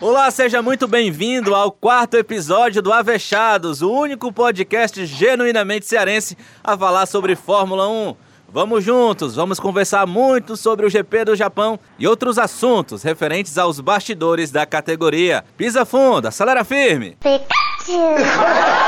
Olá, seja muito bem-vindo ao quarto episódio do Avechados, o único podcast genuinamente cearense a falar sobre Fórmula 1. Vamos juntos, vamos conversar muito sobre o GP do Japão e outros assuntos referentes aos bastidores da categoria. Pisa fundo, acelera firme. Pikachu.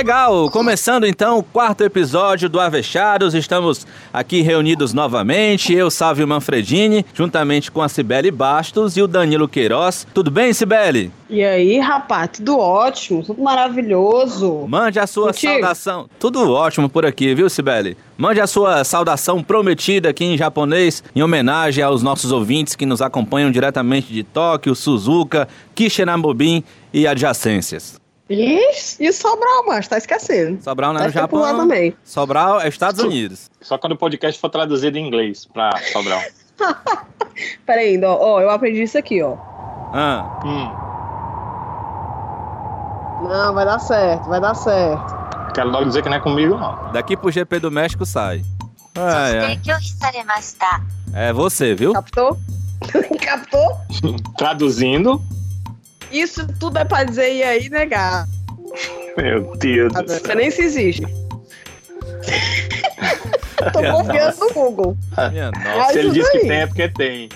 Legal, começando então o quarto episódio do Avechados, estamos aqui reunidos novamente, eu, Sávio Manfredini, juntamente com a Cibele Bastos e o Danilo Queiroz. Tudo bem, Cibele? E aí, rapaz, tudo ótimo, tudo maravilhoso. Mande a sua Contigo? saudação. Tudo ótimo por aqui, viu, Cibele? Mande a sua saudação prometida aqui em japonês, em homenagem aos nossos ouvintes que nos acompanham diretamente de Tóquio, Suzuka, Kishinabobin e adjacências. E, e Sobral, mas tá esquecendo. Sobral não é no Japão. também. Sobral é Estados Unidos. Só quando o podcast for traduzido em inglês pra Sobral. Peraí, ó, ó, eu aprendi isso aqui, ó. Ah. Hum. Não, vai dar certo, vai dar certo. Quero logo dizer que não é comigo, não. Daqui pro GP do México sai. É você, viu? Captou? Captou? Traduzindo. Isso tudo é pra dizer e aí negar. Meu Deus do céu. Você nem se existe. Tô confiando no Google. Minha nossa. Se ele diz que tem, é porque tem.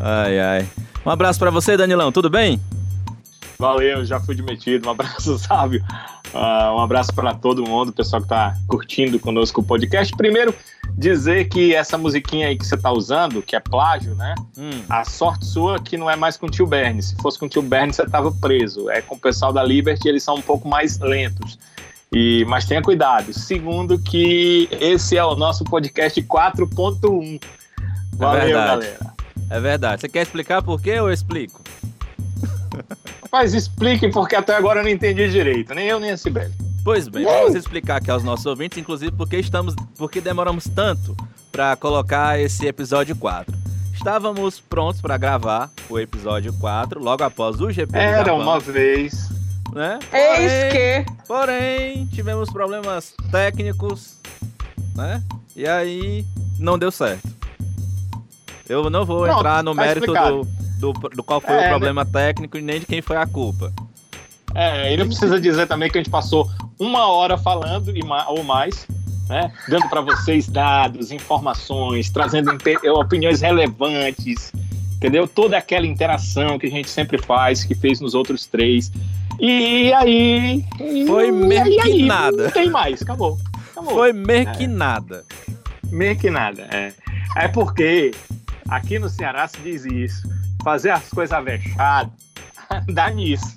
Ai, ai. Um abraço para você, Danilão. Tudo bem? Valeu, já fui demitido. Um abraço, Sábio. Uh, um abraço para todo mundo, pessoal que está curtindo conosco o podcast. Primeiro, dizer que essa musiquinha aí que você está usando, que é plágio, né? Hum. A sorte sua que não é mais com o tio Bernie. Se fosse com o tio Bernie, você estava preso. É com o pessoal da Liberty, eles são um pouco mais lentos. E, mas tenha cuidado. Segundo, que esse é o nosso podcast 4.1. Valeu, é galera. É verdade. Você quer explicar por quê ou eu explico? Mas explique, porque até agora eu não entendi direito, nem eu nem a Sibeli. Pois bem, vamos explicar aqui aos nossos ouvintes, inclusive porque estamos, porque demoramos tanto para colocar esse episódio 4. Estávamos prontos para gravar o episódio 4 logo após o GP Era Japão, uma vez. Né? Eis que. Porém, tivemos problemas técnicos, né? E aí não deu certo. Eu não vou Pronto, entrar no tá mérito do, do, do qual foi é, o né? problema né? técnico e nem de quem foi a culpa. É, ele precisa dizer também que a gente passou uma hora falando e ou mais, né? Dando para vocês dados, informações, trazendo opiniões relevantes, entendeu? Toda aquela interação que a gente sempre faz, que fez nos outros três. E aí. Foi meio que nada. Não tem mais, acabou. acabou. Foi meio que é. nada. Meio que nada, é. É porque aqui no Ceará se diz isso fazer as coisas avechadas, dá nisso.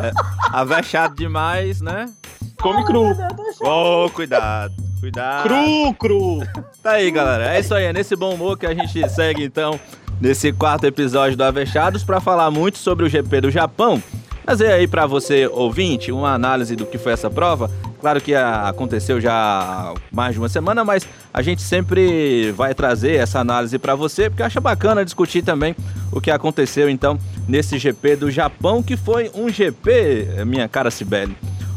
É, avexado demais, né? Come cru. Oh, cuidado, cuidado. Cru, cru. Tá aí, galera. É isso aí, é nesse bom humor que a gente segue, então, nesse quarto episódio do Avechados para falar muito sobre o GP do Japão. Trazer aí para você, ouvinte, uma análise do que foi essa prova Claro que aconteceu já há mais de uma semana, mas a gente sempre vai trazer essa análise para você, porque acha bacana discutir também o que aconteceu então nesse GP do Japão, que foi um GP, minha cara Sibeli,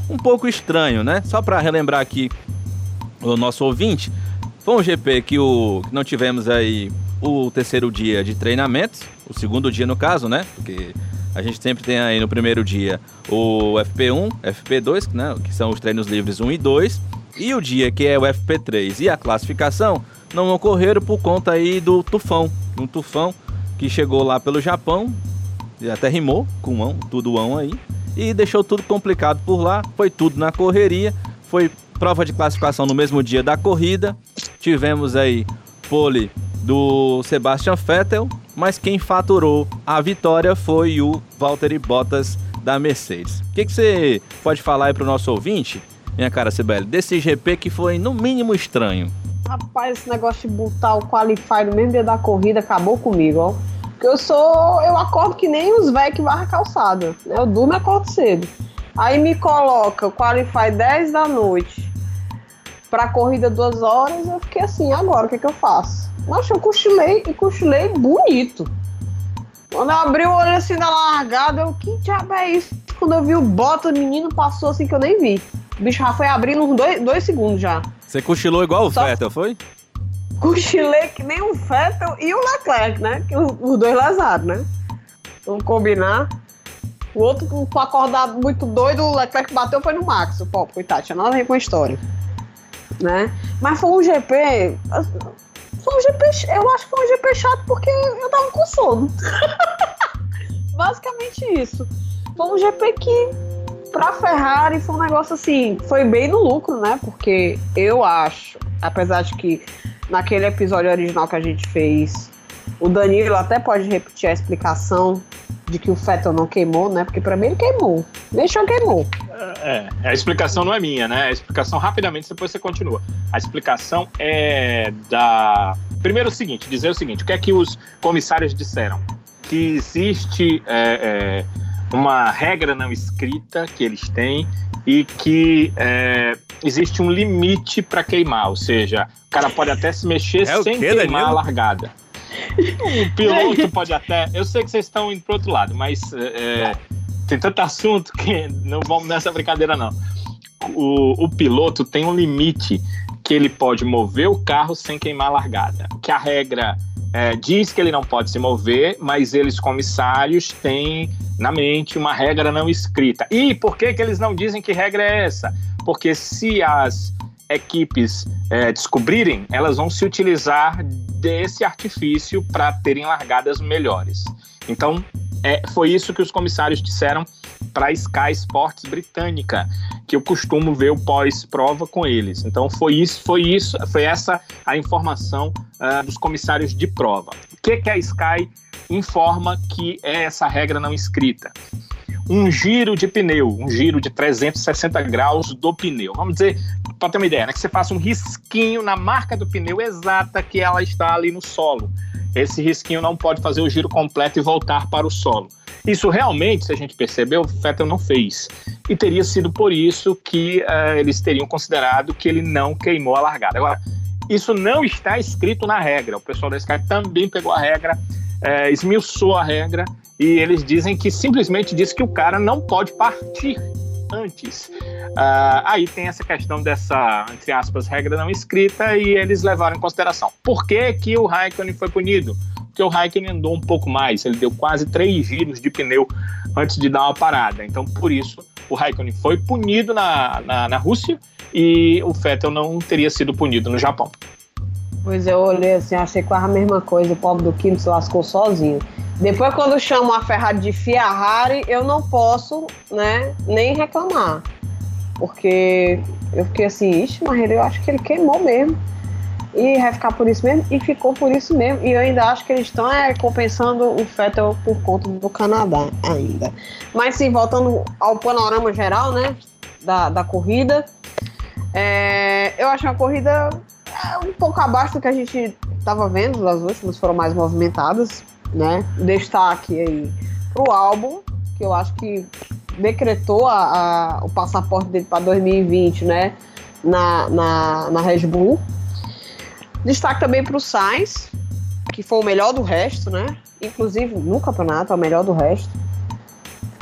um pouco estranho, né? Só para relembrar aqui o nosso ouvinte, foi um GP que, o, que não tivemos aí o terceiro dia de treinamentos, o segundo dia no caso, né? Porque a gente sempre tem aí no primeiro dia o FP1, FP2, né, que são os treinos livres 1 e 2, e o dia que é o FP3 e a classificação não ocorreram por conta aí do tufão, um tufão que chegou lá pelo Japão, até rimou com ão, tudo ão aí, e deixou tudo complicado por lá, foi tudo na correria, foi prova de classificação no mesmo dia da corrida, tivemos aí pole do Sebastian Vettel, mas quem faturou a vitória foi o Valtteri Bottas da Mercedes. O que, que você pode falar aí pro nosso ouvinte, minha cara Sibeli, desse GP que foi no mínimo estranho? Rapaz, esse negócio de botar o Qualify no mesmo dia da corrida acabou comigo, ó. Porque eu sou. Eu acordo que nem os velhos que varra calçada. Né? Eu durmo e acordo cedo. Aí me coloca o Qualify 10 da noite pra corrida duas horas. Eu fiquei assim, agora o que, que eu faço? Nossa, eu cochilei e cochilei bonito. Quando eu abri o olho assim da largada, eu, que diabo é isso? Quando eu vi o bota, o menino passou assim que eu nem vi. O bicho já foi abrindo uns dois, dois segundos já. Você cochilou igual o Só... Vettel, foi? Cochilei que nem o Vettel e o Leclerc, né? Que os dois lesados, né? Vamos combinar. O outro, com acordar muito doido, o Leclerc bateu foi no Max. O pop, coitado, tinha nada a ver com a história. Né? Mas foi um GP. Foi um GP. Eu acho que foi um GP chato porque eu tava com sono. Basicamente isso. Foi um GP que, pra Ferrari, foi um negócio assim. Foi bem no lucro, né? Porque eu acho, apesar de que naquele episódio original que a gente fez, o Danilo até pode repetir a explicação de que o Fettel não queimou, né? Porque para mim ele queimou. Deixou queimou. É, a explicação não é minha, né? A explicação, rapidamente, depois você continua. A explicação é da. Primeiro, o seguinte: dizer o seguinte, o que é que os comissários disseram? Que existe é, é, uma regra não escrita que eles têm e que é, existe um limite para queimar, ou seja, o cara pode até se mexer é sem queimar Danilo? a largada. O piloto pode até. Eu sei que vocês estão indo pro outro lado, mas é, tem tanto assunto que não vamos nessa brincadeira, não. O, o piloto tem um limite que ele pode mover o carro sem queimar a largada. Que a regra é, diz que ele não pode se mover, mas eles, comissários, têm na mente uma regra não escrita. E por que, que eles não dizem que regra é essa? Porque se as equipes é, descobrirem, elas vão se utilizar desse artifício para terem largadas melhores. Então, é, foi isso que os comissários disseram para a Sky Sports britânica, que eu costumo ver o pós-prova com eles. Então foi isso, foi isso, foi essa a informação uh, dos comissários de prova. O que, que a Sky informa que é essa regra não escrita? Um giro de pneu, um giro de 360 graus do pneu. Vamos dizer, para ter uma ideia, né, que você faça um risquinho na marca do pneu exata que ela está ali no solo. Esse risquinho não pode fazer o giro completo e voltar para o solo. Isso realmente, se a gente percebeu, o Vettel não fez. E teria sido por isso que uh, eles teriam considerado que ele não queimou a largada. Agora, isso não está escrito na regra. O pessoal da Sky também pegou a regra, uh, esmiuçou a regra e eles dizem que simplesmente diz que o cara não pode partir antes. Uh, aí tem essa questão dessa, entre aspas, regra não escrita e eles levaram em consideração. Por que, que o Raikkonen foi punido? Porque o Raikkonen andou um pouco mais, ele deu quase três giros de pneu antes de dar uma parada. Então, por isso, o Raikkonen foi punido na, na, na Rússia e o Vettel não teria sido punido no Japão. Pois eu olhei assim, achei quase a mesma coisa, o pobre do Kim se lascou sozinho. Depois, quando chamam a Ferrari de Ferrari, eu não posso, né, nem reclamar. Porque eu fiquei assim, ixi, mas eu acho que ele queimou mesmo. E vai ficar por isso mesmo, e ficou por isso mesmo. E eu ainda acho que eles estão é, compensando o Fettel por conta do Canadá ainda. Mas sim, voltando ao panorama geral, né, da, da corrida. É, eu acho uma corrida é, um pouco abaixo do que a gente estava vendo, as últimas foram mais movimentadas né? Destaque aí pro álbum, que eu acho que decretou a, a o passaporte dele para 2020, né? Na, na, na Red Bull. Destaque também para o Sainz, que foi o melhor do resto, né? Inclusive no campeonato, é o melhor do resto.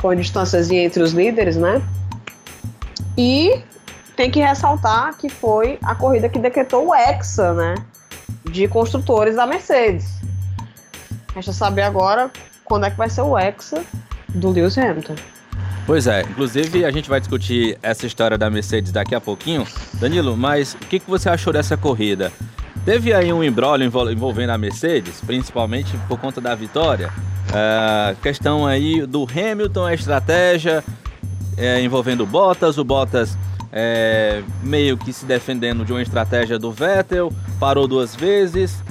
Com a distânciazinha entre os líderes, né? E tem que ressaltar que foi a corrida que decretou o Hexa, né? De construtores da Mercedes. Resta saber agora quando é que vai ser o Hexa do Lewis Hamilton. Pois é, inclusive a gente vai discutir essa história da Mercedes daqui a pouquinho. Danilo, mas o que, que você achou dessa corrida? Teve aí um embrólio envolvendo a Mercedes, principalmente por conta da vitória. É, questão aí do Hamilton, a estratégia é, envolvendo o Bottas, o Bottas é, meio que se defendendo de uma estratégia do Vettel, parou duas vezes.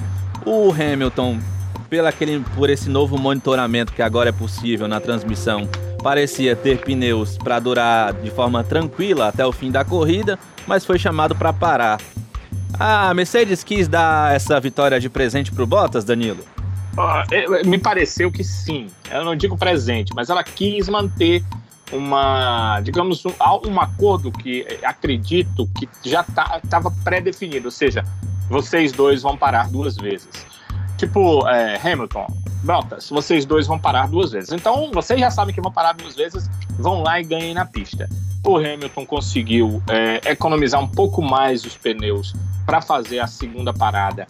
O Hamilton pela aquele, por esse novo monitoramento que agora é possível na transmissão, parecia ter pneus para durar de forma tranquila até o fim da corrida, mas foi chamado para parar. A Mercedes quis dar essa vitória de presente para o Bottas, Danilo? Uh, me pareceu que sim. Eu não digo presente, mas ela quis manter uma, digamos, um, um acordo que acredito que já estava tá, pré-definido, ou seja, vocês dois vão parar duas vezes. Tipo, é, Hamilton, Bottas, vocês dois vão parar duas vezes. Então, vocês já sabem que vão parar duas vezes, vão lá e ganhem na pista. O Hamilton conseguiu é, economizar um pouco mais os pneus para fazer a segunda parada,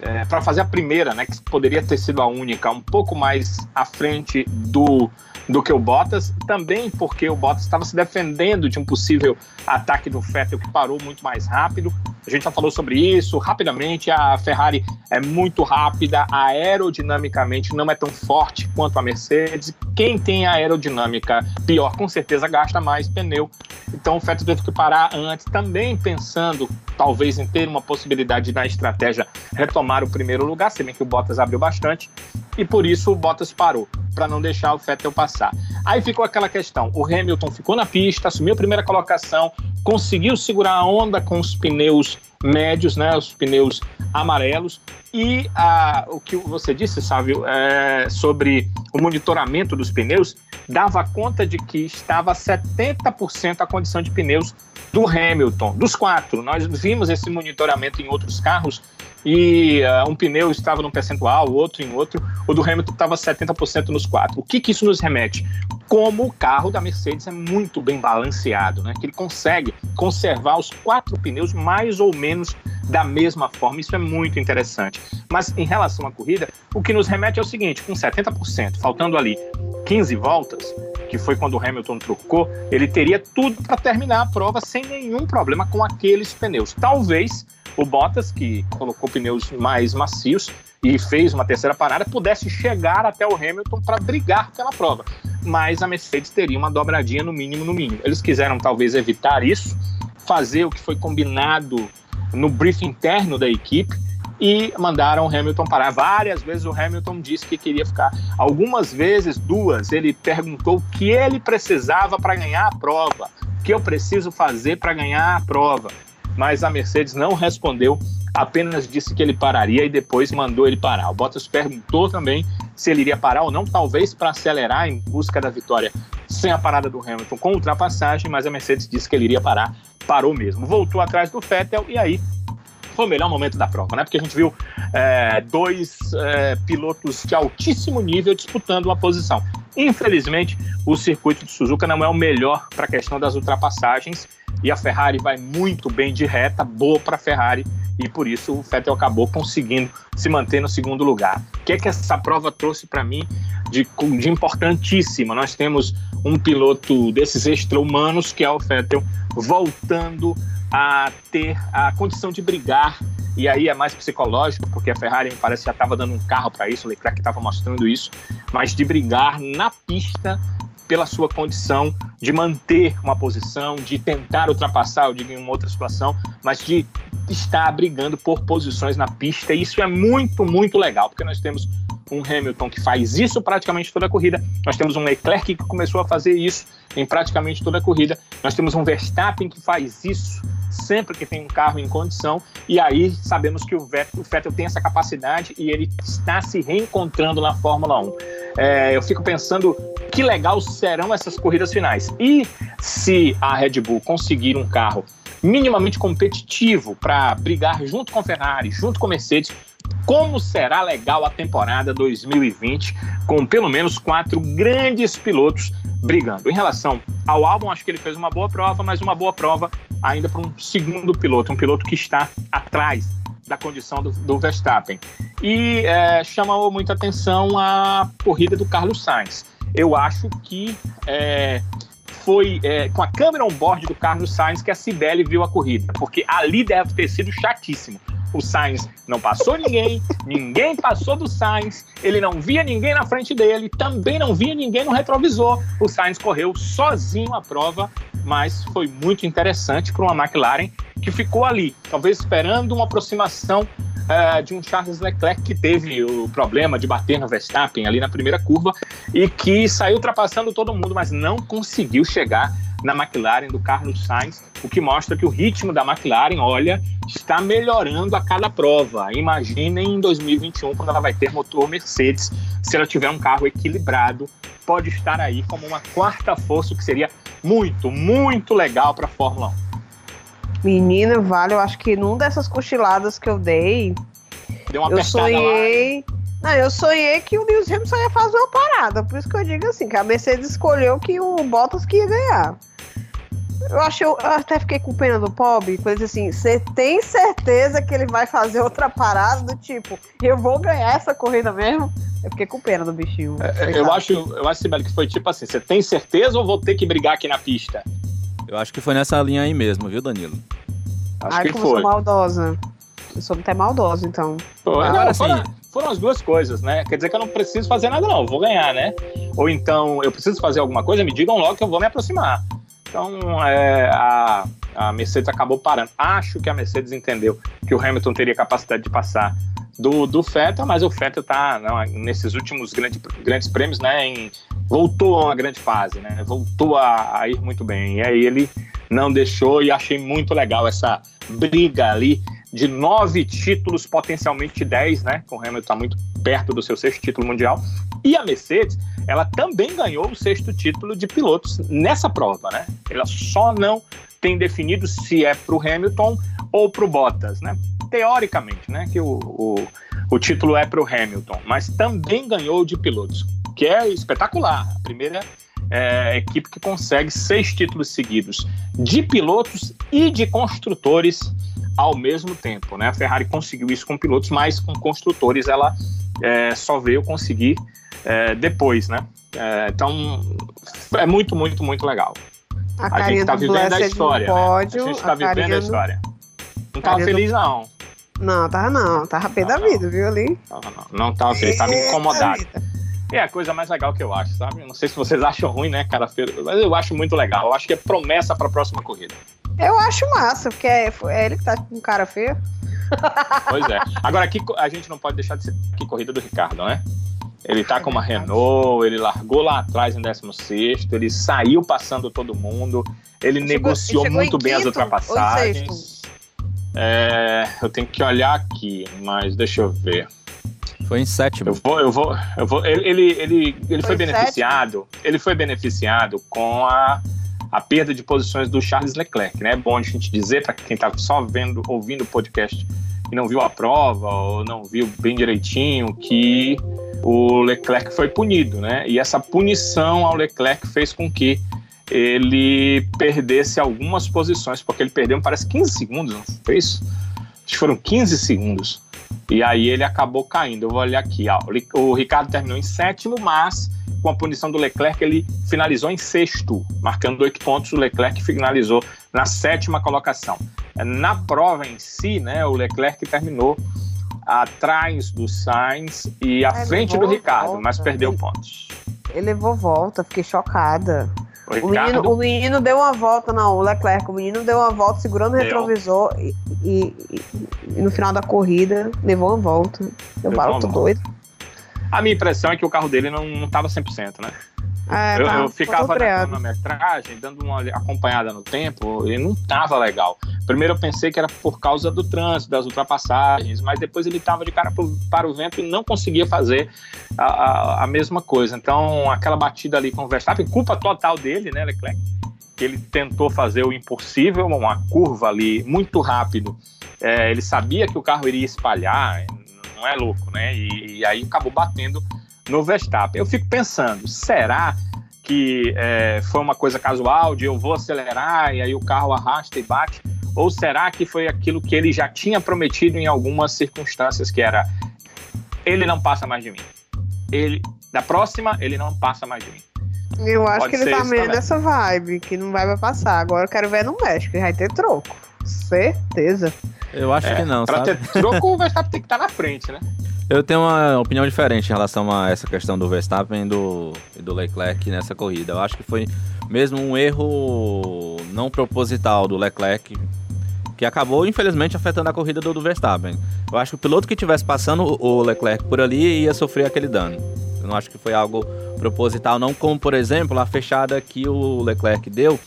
é, para fazer a primeira, né, que poderia ter sido a única, um pouco mais à frente do do que o Bottas, também porque o Bottas estava se defendendo de um possível ataque do Vettel que parou muito mais rápido. A gente já falou sobre isso rapidamente. A Ferrari é muito rápida, aerodinamicamente não é tão forte quanto a Mercedes. Quem tem aerodinâmica pior, com certeza gasta mais pneu. Então o Vettel teve que parar antes, também pensando talvez em ter uma possibilidade na estratégia retomar o primeiro lugar, se bem que o Bottas abriu bastante, e por isso o Bottas parou para não deixar o Vettel passar. Aí ficou aquela questão: o Hamilton ficou na pista, assumiu a primeira colocação, conseguiu segurar a onda com os pneus médios, né, os pneus amarelos. E a, o que você disse, Sávio, é, sobre o monitoramento dos pneus, dava conta de que estava 70% a condição de pneus do Hamilton, dos quatro. Nós vimos esse monitoramento em outros carros e uh, um pneu estava num percentual, o outro em outro. O do Hamilton estava 70% nos quatro. O que, que isso nos remete? Como o carro da Mercedes é muito bem balanceado, né? Que ele consegue conservar os quatro pneus mais ou menos da mesma forma. Isso é muito interessante. Mas em relação à corrida, o que nos remete é o seguinte: com 70%, faltando ali 15 voltas, que foi quando o Hamilton trocou, ele teria tudo para terminar a prova sem nenhum problema com aqueles pneus. Talvez o Bottas, que colocou pneus mais macios e fez uma terceira parada, pudesse chegar até o Hamilton para brigar pela prova. Mas a Mercedes teria uma dobradinha no mínimo, no mínimo. Eles quiseram talvez evitar isso, fazer o que foi combinado no briefing interno da equipe e mandaram o Hamilton parar. Várias vezes o Hamilton disse que queria ficar. Algumas vezes, duas, ele perguntou o que ele precisava para ganhar a prova. O que eu preciso fazer para ganhar a prova? Mas a Mercedes não respondeu, apenas disse que ele pararia e depois mandou ele parar. O Bottas perguntou também se ele iria parar ou não, talvez para acelerar em busca da vitória sem a parada do Hamilton com ultrapassagem, mas a Mercedes disse que ele iria parar, parou mesmo. Voltou atrás do Vettel e aí foi o melhor momento da prova, né? Porque a gente viu é, dois é, pilotos de altíssimo nível disputando uma posição. Infelizmente, o circuito de Suzuka não é o melhor para a questão das ultrapassagens e a Ferrari vai muito bem de reta, boa para a Ferrari, e por isso o Vettel acabou conseguindo se manter no segundo lugar. O que é que essa prova trouxe para mim de, de importantíssima? Nós temos um piloto desses extra-humanos, que é o Vettel, voltando a ter a condição de brigar, e aí é mais psicológico, porque a Ferrari parece que já estava dando um carro para isso, o Leclerc estava mostrando isso, mas de brigar na pista pela sua condição de manter uma posição, de tentar ultrapassar, eu digo em uma outra situação, mas de estar brigando por posições na pista. E isso é muito, muito legal, porque nós temos um Hamilton que faz isso praticamente toda a corrida. Nós temos um Leclerc que começou a fazer isso em praticamente toda a corrida. Nós temos um Verstappen que faz isso sempre que tem um carro em condição. E aí sabemos que o Vettel, o Vettel tem essa capacidade e ele está se reencontrando na Fórmula 1. É, eu fico pensando que legal serão essas corridas finais. E se a Red Bull conseguir um carro minimamente competitivo para brigar junto com a Ferrari, junto com a Mercedes, como será legal a temporada 2020 com pelo menos quatro grandes pilotos brigando. Em relação ao álbum, acho que ele fez uma boa prova, mas uma boa prova ainda para um segundo piloto, um piloto que está atrás da condição do, do Verstappen. E é, chamou muita atenção a corrida do Carlos Sainz. Eu acho que é, foi é, com a câmera on board do Carlos Sainz que a Cibele viu a corrida, porque ali deve ter sido chatíssimo. O Sainz não passou ninguém, ninguém passou do Sainz, ele não via ninguém na frente dele, também não via ninguém no retrovisor. O Sainz correu sozinho a prova, mas foi muito interessante para uma McLaren que ficou ali, talvez esperando uma aproximação é, de um Charles Leclerc que teve o problema de bater no Verstappen ali na primeira curva e que saiu ultrapassando todo mundo, mas não conseguiu chegar na McLaren do Carlos Sainz, o que mostra que o ritmo da McLaren, olha, está melhorando a cada prova. Imaginem em 2021, quando ela vai ter motor Mercedes, se ela tiver um carro equilibrado, pode estar aí como uma quarta força, que seria muito, muito legal para a Fórmula 1. Menina, vale, eu acho que num dessas cochiladas que eu dei, Deu uma eu apertada lá. sonhei. Não, eu sonhei que o Lewis Hamilton ia fazer uma parada. Por isso que eu digo assim, que a Mercedes escolheu que o Bottas que ia ganhar. Eu achei, eu até fiquei com pena do pobre, disse assim, você tem certeza que ele vai fazer outra parada do tipo, eu vou ganhar essa corrida mesmo? Eu fiquei com pena do bichinho. É, Eu acho, eu acho, Sibeli, que foi tipo assim: você tem certeza ou vou ter que brigar aqui na pista? Eu acho que foi nessa linha aí mesmo, viu, Danilo? Acho Ai, que como eu foi. sou maldosa. Eu sou até maldosa, então. Foi. Agora Não, sim. foram, foram as duas coisas, né? Quer dizer que eu não preciso fazer nada, não, eu vou ganhar, né? Ou então, eu preciso fazer alguma coisa, me digam logo que eu vou me aproximar. Então, é, a, a Mercedes acabou parando. Acho que a Mercedes entendeu que o Hamilton teria capacidade de passar do, do mas o Vettel tá não, nesses últimos grande, grandes prêmios, né? em- voltou a uma grande fase, né? Voltou a, a ir muito bem. E aí ele não deixou e achei muito legal essa briga ali de nove títulos, potencialmente dez, né? Com o Hamilton tá muito perto do seu sexto título mundial. E a Mercedes, ela também ganhou o sexto título de pilotos nessa prova, né? Ela só não tem definido se é para o Hamilton ou para o Bottas, né? Teoricamente, né? Que o, o, o título é para o Hamilton, mas também ganhou de pilotos, que é espetacular. A primeira é, equipe que consegue seis títulos seguidos de pilotos e de construtores ao mesmo tempo, né? A Ferrari conseguiu isso com pilotos, mas com construtores ela é, só veio conseguir é, depois, né? É, então é muito, muito, muito legal. A A gente tá do vivendo a Blessed história, no né? pódio, A gente tá vivendo carinha a história. Não tava carinha do- feliz, não. Não, tava não, tava pé Não, da não. vida, viu ali? Não, não, não tava feliz, tava incomodado. É a coisa mais legal que eu acho, sabe? Não sei se vocês acham ruim, né, cara feio, mas eu acho muito legal. Eu acho que é promessa para a próxima corrida. Eu acho massa, porque é, é ele que tá com cara feia. Pois é. Agora aqui a gente não pode deixar de ser que corrida do Ricardo, né? Ele tá com uma. Renault, ele largou lá atrás em 16, ele saiu passando todo mundo, ele Chegou- negociou chegou muito em bem as quinto em ultrapassagens. É, eu tenho que olhar aqui, mas deixa eu ver. Foi em sétimo. Eu vou, eu vou, eu vou. Ele, ele, ele, ele foi, Foi beneficiado. Ele foi beneficiado com a, a perda de posições do Charles Leclerc, né? É bom a gente dizer para quem tá só vendo, ouvindo o podcast e não viu a prova ou não viu bem direitinho que o Leclerc foi punido, né? E essa punição ao Leclerc fez com que ele perdesse algumas posições, porque ele perdeu, parece 15 segundos, não foi isso? Acho que foram 15 segundos. E aí ele acabou caindo. Eu vou olhar aqui. Ó. O Ricardo terminou em sétimo, mas com a punição do Leclerc, ele finalizou em sexto, marcando oito pontos. O Leclerc finalizou na sétima colocação. Na prova em si, né, o Leclerc terminou atrás do Sainz e à É, frente do Ricardo, volta. mas perdeu Ele- pontos. Ele levou volta, fiquei chocada. O O menino, Ricardo, o menino deu uma volta, não, o Leclerc, o menino deu uma volta segurando o retrovisor e, e- e- no final da corrida levou uma volta. Eu Levou falo, tô volta. doido. A minha impressão é que o carro dele não, não tava 100%, né? É, eu, tá, eu ficava na cronometragem, dando uma acompanhada no tempo, e não tava legal. Primeiro eu pensei que era por causa do trânsito, das ultrapassagens, mas depois ele tava de cara pro- para o vento e não conseguia fazer a, a, a mesma coisa. Então, aquela batida ali com o Verstappen, culpa total dele, né, Leclerc? Que ele tentou fazer o impossível, uma curva ali muito rápido. É, ele sabia que o carro iria espalhar, não é louco, né? E, e aí acabou batendo no Verstappen. Eu fico pensando, será que é, foi uma coisa casual de eu vou acelerar e aí o carro arrasta e bate? Ou será que foi aquilo que ele já tinha prometido em algumas circunstâncias, que era ele não passa mais de mim. Ele, da próxima, ele não passa mais de mim. Eu acho Pode que ele tá meio nessa vibe, que não vai passar. Agora eu quero ver no México, vai ter troco. Certeza. Eu acho É, que não, pra sabe? ter troco, o Verstappen tem que estar na frente, né? Eu tenho uma opinião diferente em relação a essa questão do Verstappen e do, e do Leclerc nessa corrida. Eu acho que foi mesmo um erro não proposital do Leclerc que acabou, infelizmente, afetando a corrida do, do Verstappen. Eu acho que o piloto que estivesse passando o Leclerc por ali ia sofrer aquele dano. Eu não acho que foi algo proposital, não como, por exemplo, a fechada que o Leclerc deu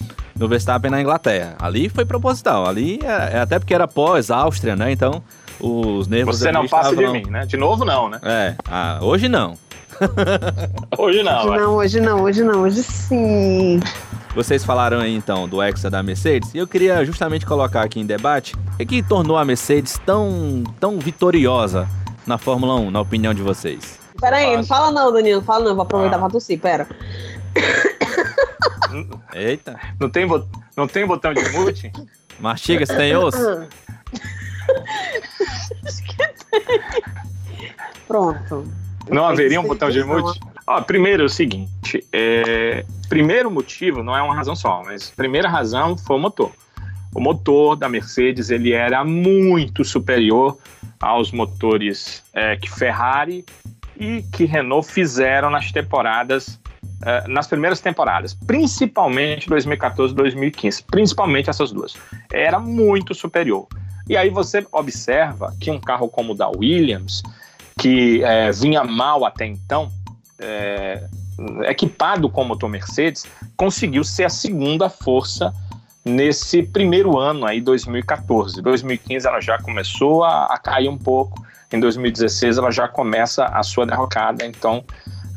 no Verstappen na Inglaterra. Ali foi proposital, ali é, é até porque era pós-Áustria, né? Então os nervos... Você não passa estavam... de mim, né? De novo não, né? É, ah, hoje não. hoje não. Hoje não, hoje não, hoje não, hoje sim. Vocês falaram aí então do Hexa da Mercedes e eu queria justamente colocar aqui em debate o que tornou a Mercedes tão, tão vitoriosa na Fórmula 1, na opinião de vocês. Peraí, não fala não, Danilo, fala não, vou aproveitar ah. pra tossir, pera. Eita. Não tem, não tem botão de mute? Mastiga, você tem osso? Pronto. Não haveria um botão de mute? Ó, primeiro é o seguinte, é, primeiro motivo não é uma razão só, mas primeira razão foi o motor. O motor da Mercedes ele era muito superior aos motores é, que Ferrari e que Renault fizeram nas temporadas, é, nas primeiras temporadas, principalmente 2014 e 2015, principalmente essas duas. Era muito superior. E aí você observa que um carro como o da Williams, que é, vinha mal até então, é, equipado com motor Mercedes, conseguiu ser a segunda força nesse primeiro ano aí, 2014. 2015 ela já começou a, a, cair um pouco, em 2016 ela já começa a sua derrocada, então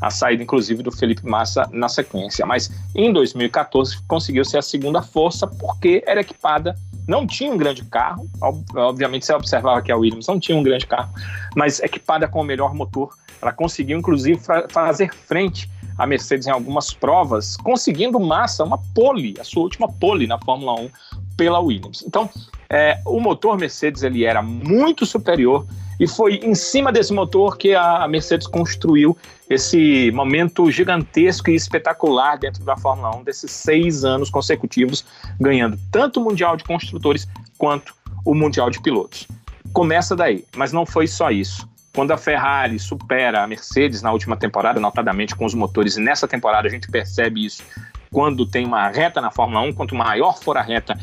a saída inclusive do Felipe Massa na sequência. Mas em 2014 conseguiu ser a segunda força porque era equipada não tinha um grande carro, obviamente você observava que a Williams não tinha um grande carro, mas equipada com o melhor motor, ela conseguiu inclusive fazer frente à Mercedes em algumas provas, conseguindo massa, uma pole, a sua última pole na Fórmula 1 pela Williams. Então, é, o motor Mercedes ele era muito superior e foi em cima desse motor que a Mercedes construiu esse momento gigantesco e espetacular dentro da Fórmula 1, desses seis anos consecutivos, ganhando tanto o Mundial de Construtores quanto o Mundial de Pilotos. Começa daí, mas não foi só isso. Quando a Ferrari supera a Mercedes na última temporada, notadamente com os motores, e nessa temporada a gente percebe isso quando tem uma reta na Fórmula 1, quanto maior for a reta,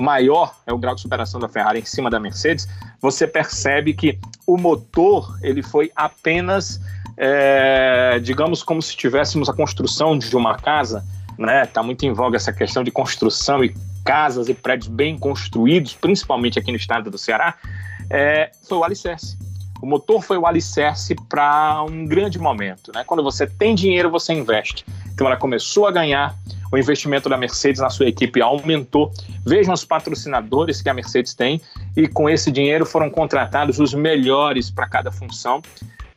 maior é o grau de superação da Ferrari em cima da Mercedes, você percebe que o motor ele foi apenas, é, digamos, como se tivéssemos a construção de uma casa, né? Está muito em voga essa questão de construção e casas e prédios bem construídos, principalmente aqui no estado do Ceará, é, foi o alicerce. O motor foi o alicerce para um grande momento. Né? Quando você tem dinheiro, você investe. Então ela começou a ganhar, o investimento da Mercedes na sua equipe aumentou. Vejam os patrocinadores que a Mercedes tem, e com esse dinheiro foram contratados os melhores para cada função.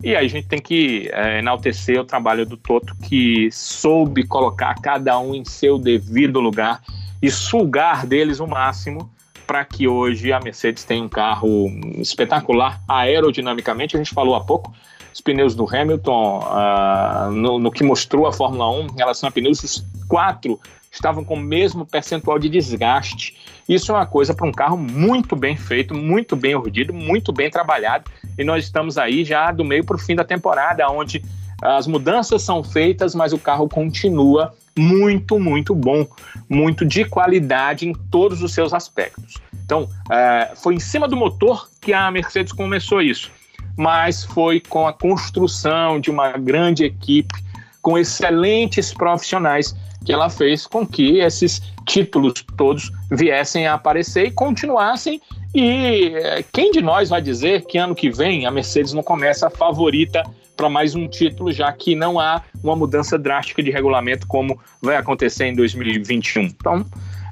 E aí a gente tem que é, enaltecer o trabalho do Toto, que soube colocar cada um em seu devido lugar e sugar deles o máximo para que hoje a Mercedes tenha um carro espetacular aerodinamicamente. A gente falou há pouco, os pneus do Hamilton, uh, no, no, que mostrou a Fórmula 1 em relação a pneus, os quatro estavam com o mesmo percentual de desgaste. Isso é uma coisa para um carro muito bem feito, muito bem urdido, muito bem trabalhado. E nós estamos aí já do meio para o fim da temporada, onde as mudanças são feitas, mas o carro continua muito, muito bom, muito de qualidade em todos os seus aspectos. Então, é, foi em cima do motor que a Mercedes começou isso, mas foi com a construção de uma grande equipe, com excelentes profissionais, que ela fez com que esses títulos todos viessem a aparecer e continuassem. E é, quem de nós vai dizer que ano que vem a Mercedes não começa a favorita para mais um título, já que não há uma mudança drástica de regulamento como vai acontecer em 2021. Então,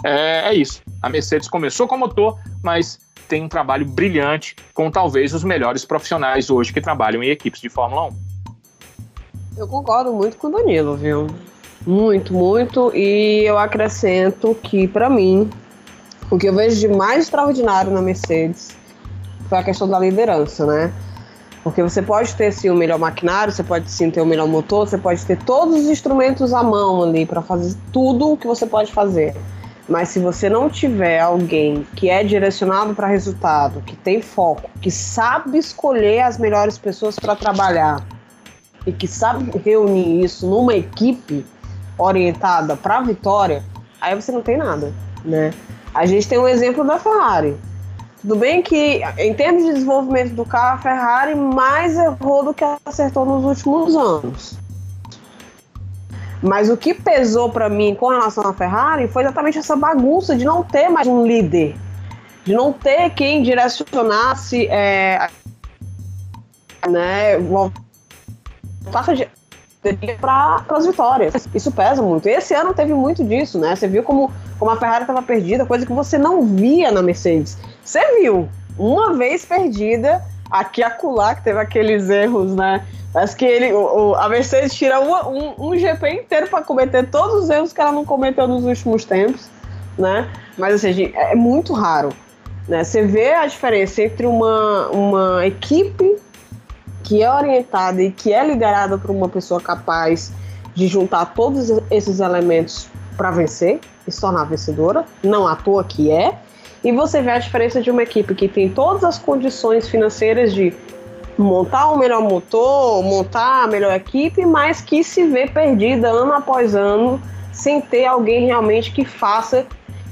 é, é isso. A Mercedes começou com motor, mas tem um trabalho brilhante com talvez os melhores profissionais hoje que trabalham em equipes de Fórmula 1. Eu concordo muito com o Danilo, viu? Muito, muito. E eu acrescento que, para mim, o que eu vejo de mais extraordinário na Mercedes foi a questão da liderança, né? Porque você pode ter sim o melhor maquinário, você pode sim ter o melhor motor, você pode ter todos os instrumentos à mão ali para fazer tudo o que você pode fazer. Mas se você não tiver alguém que é direcionado para resultado, que tem foco, que sabe escolher as melhores pessoas para trabalhar e que sabe reunir isso numa equipe orientada para a vitória, aí você não tem nada, né? A gente tem um exemplo da Ferrari. Tudo bem que, em termos de desenvolvimento do carro, a Ferrari mais errou do que acertou nos últimos anos. Mas o que pesou para mim com relação à Ferrari foi exatamente essa bagunça de não ter mais um líder, de não ter quem direcionasse, é, né, para as vitórias. Isso pesa muito. Esse ano teve muito disso, né? Você viu como, como a Ferrari estava perdida, coisa que você não via na Mercedes. Você viu, uma vez perdida, aqui acolá, que teve aqueles erros, né? Parece que ele, o, o, a Mercedes tira uma, um, um GP inteiro para cometer todos os erros que ela não cometeu nos últimos tempos, né? Mas assim, é muito raro. Né? Você vê a diferença entre uma, uma equipe que é orientada e que é liderada por uma pessoa capaz de juntar todos esses elementos para vencer e se tornar vencedora, não à toa que é, e você vê a diferença de uma equipe que tem todas as condições financeiras de montar o melhor motor, montar a melhor equipe, mas que se vê perdida ano após ano, sem ter alguém realmente que faça,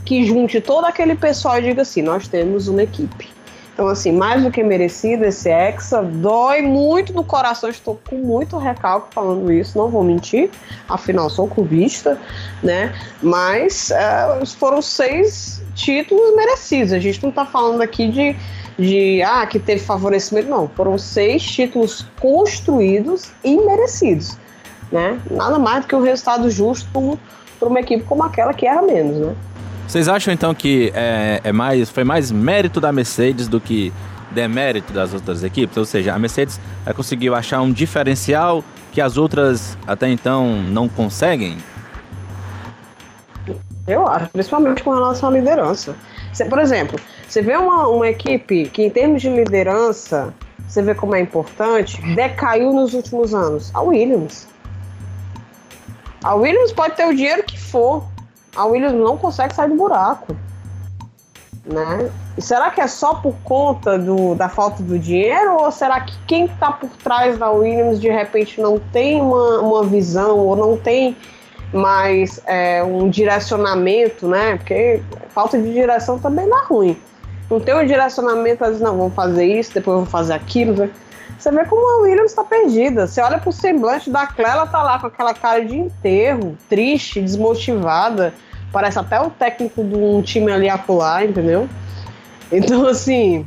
que junte todo aquele pessoal e diga assim: nós temos uma equipe. Então, assim, mais do que merecido esse Hexa, dói muito no coração, estou com muito recalque falando isso, não vou mentir, afinal sou cubista, né? Mas é, foram seis títulos merecidos, a gente não está falando aqui de, de, ah, que teve favorecimento, não, foram seis títulos construídos e merecidos, né? Nada mais do que um resultado justo para uma equipe como aquela que erra menos, né? Vocês acham então que é, é, mais, foi mais mérito da Mercedes do que demérito das outras equipes? Ou seja, a Mercedes conseguiu achar um diferencial que as outras até então não conseguem? Eu acho, principalmente com relação à liderança. por exemplo, você vê uma, uma equipe que, em termos de liderança, você vê como é importante, decaiu nos últimos anos. A Williams. A Williams pode ter o dinheiro que for, a Williams não consegue sair do buraco. Né? E será que é só por conta do, da falta do dinheiro ou será que quem está por trás da Williams de repente não tem uma, uma visão ou não tem mais é, um direcionamento, né? Porque falta de direção também dá ruim. Não tem um direcionamento, às vezes, não, vamos fazer isso, depois vamos fazer aquilo. Né? Você vê como a Williams está perdida. Você olha pro semblante da Clara, ela tá lá com aquela cara de enterro, triste, desmotivada. Parece até o técnico de um time ali acolá, entendeu? Então, assim,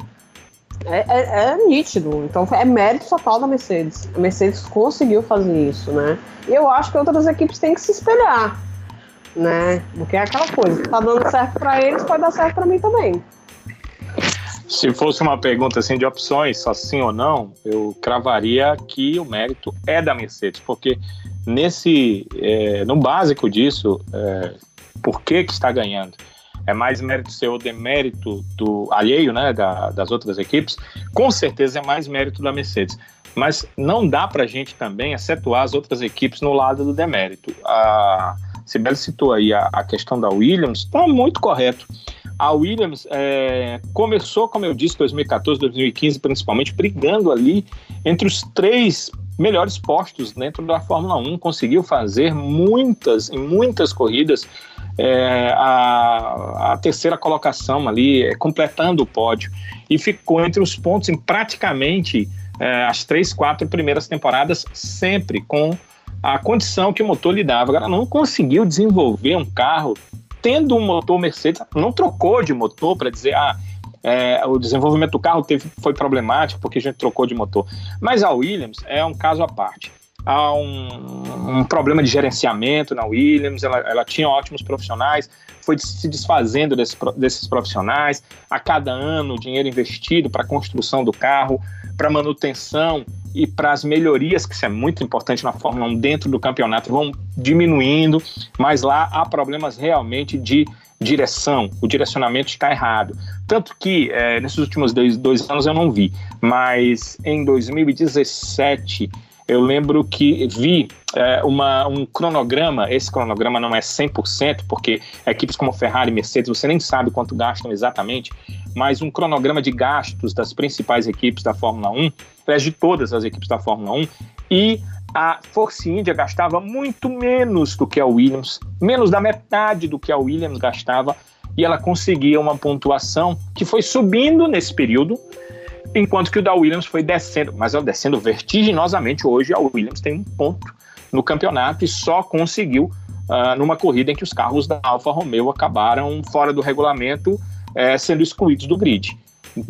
é, é, é, nítido. Então, é mérito total da Mercedes. A Mercedes conseguiu fazer isso, né? E eu acho que outras equipes têm que se espelhar, né? Porque é aquela coisa, tá dando certo para eles, pode dar certo para mim também. Se fosse uma pergunta assim de opções, só sim ou não, eu cravaria que o mérito é da Mercedes, porque nesse, é, no básico disso, é, por que que está ganhando? É mais mérito seu ou demérito do alheio, né, da, das outras equipes? Com certeza é mais mérito da Mercedes. Mas não dá para a gente também acentuar as outras equipes no lado do demérito. A Sibeli citou aí a, a questão da Williams, está muito correto. A Williams é, começou, como eu disse, 2014, 2015, principalmente, brigando ali entre os três melhores postos dentro da Fórmula 1. Conseguiu fazer muitas e muitas corridas. É, a, a, terceira colocação ali, é, completando o pódio, e ficou entre os pontos em praticamente é, as três, quatro primeiras temporadas, sempre com a condição que o motor lhe dava. Agora, não conseguiu desenvolver um carro tendo um motor Mercedes, não trocou de motor para dizer, ah, é, o desenvolvimento do carro teve, foi problemático porque a gente trocou de motor. Mas a Williams é um caso à parte. Há um, um problema de gerenciamento na Williams, ela, ela, tinha ótimos profissionais, foi se desfazendo desse, desses profissionais. A cada ano, o dinheiro investido para a construção do carro, para manutenção e para as melhorias, que isso é muito importante na Fórmula 1 dentro do campeonato, vão diminuindo, mas lá há problemas realmente de direção, o direcionamento está errado. Tanto que é, nesses últimos dois, dois anos eu não vi, mas em 2017 eu lembro que vi é, uma, um cronograma, esse cronograma não é 100%, porque equipes como Ferrari e Mercedes, você nem sabe quanto gastam exatamente, mas um cronograma de gastos das principais equipes da Fórmula 1, aliás, de todas as equipes da Fórmula 1, e a Force India gastava muito menos do que a Williams, menos da metade do que a Williams gastava e ela conseguia uma pontuação que foi subindo nesse período, enquanto que o da Williams foi descendo, mas ela descendo vertiginosamente. Hoje a Williams tem um ponto no campeonato e só conseguiu uh, numa corrida em que os carros da Alfa Romeo acabaram fora do regulamento, uh, sendo excluídos do grid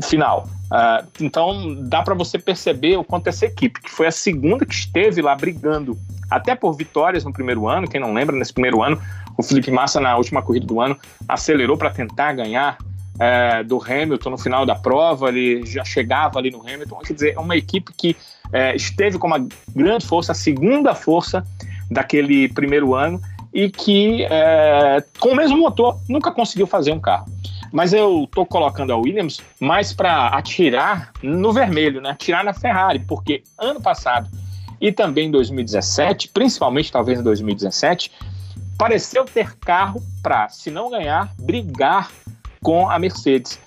final. Uh, então dá para você perceber o quanto essa equipe, que foi a segunda que esteve lá brigando, até por vitórias no primeiro ano, quem não lembra, nesse primeiro ano, o Felipe Massa, na última corrida do ano, acelerou para tentar ganhar é, do Hamilton no final da prova, ele já chegava ali no Hamilton. Quer dizer, é uma equipe que é, esteve com uma grande força, a segunda força daquele primeiro ano, e que, é, com o mesmo motor, nunca conseguiu fazer um carro. Mas eu estou colocando a Williams mais para atirar no vermelho, né? atirar na Ferrari, porque ano passado e também em 2017, principalmente talvez em 2017, pareceu ter carro para, se não ganhar, brigar com a Mercedes.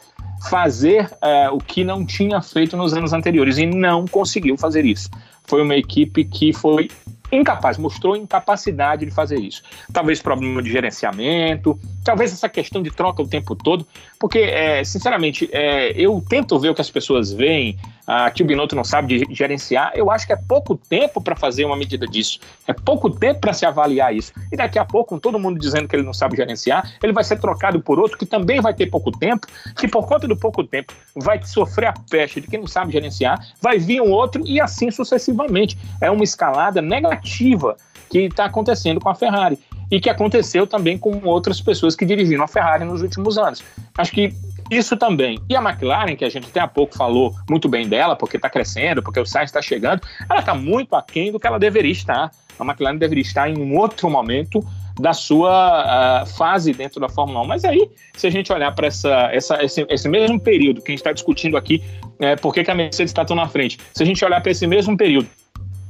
Fazer é, o que não tinha feito nos anos anteriores e não conseguiu fazer isso. Foi uma equipe que foi incapaz, mostrou incapacidade de fazer isso. Talvez problema de gerenciamento, talvez essa questão de troca o tempo todo, porque, é, sinceramente, é, eu tento ver o que as pessoas veem, ah, que o Binotto não sabe de gerenciar, eu acho que é pouco tempo para fazer uma medida disso, é pouco tempo para se avaliar isso. E daqui a pouco, com todo mundo dizendo que ele não sabe gerenciar, ele vai ser trocado por outro que também vai ter pouco tempo, que por conta do pouco tempo vai sofrer a peste de quem não sabe gerenciar, vai vir um outro e assim sucessivamente. É uma escalada negativa que está acontecendo com a Ferrari e que aconteceu também com outras pessoas que dirigiram a Ferrari nos últimos anos. Acho que isso também. E a McLaren, que a gente até há pouco falou muito bem dela, porque está crescendo, porque o Sainz está chegando, ela está muito aquém do que ela deveria estar. A McLaren deveria estar em um outro momento da sua uh, fase dentro da Fórmula 1. Mas aí, se a gente olhar para essa, essa, esse, esse, mesmo período que a gente está discutindo aqui, é, por que, que a Mercedes está tão na frente? Se a gente olhar para esse mesmo período,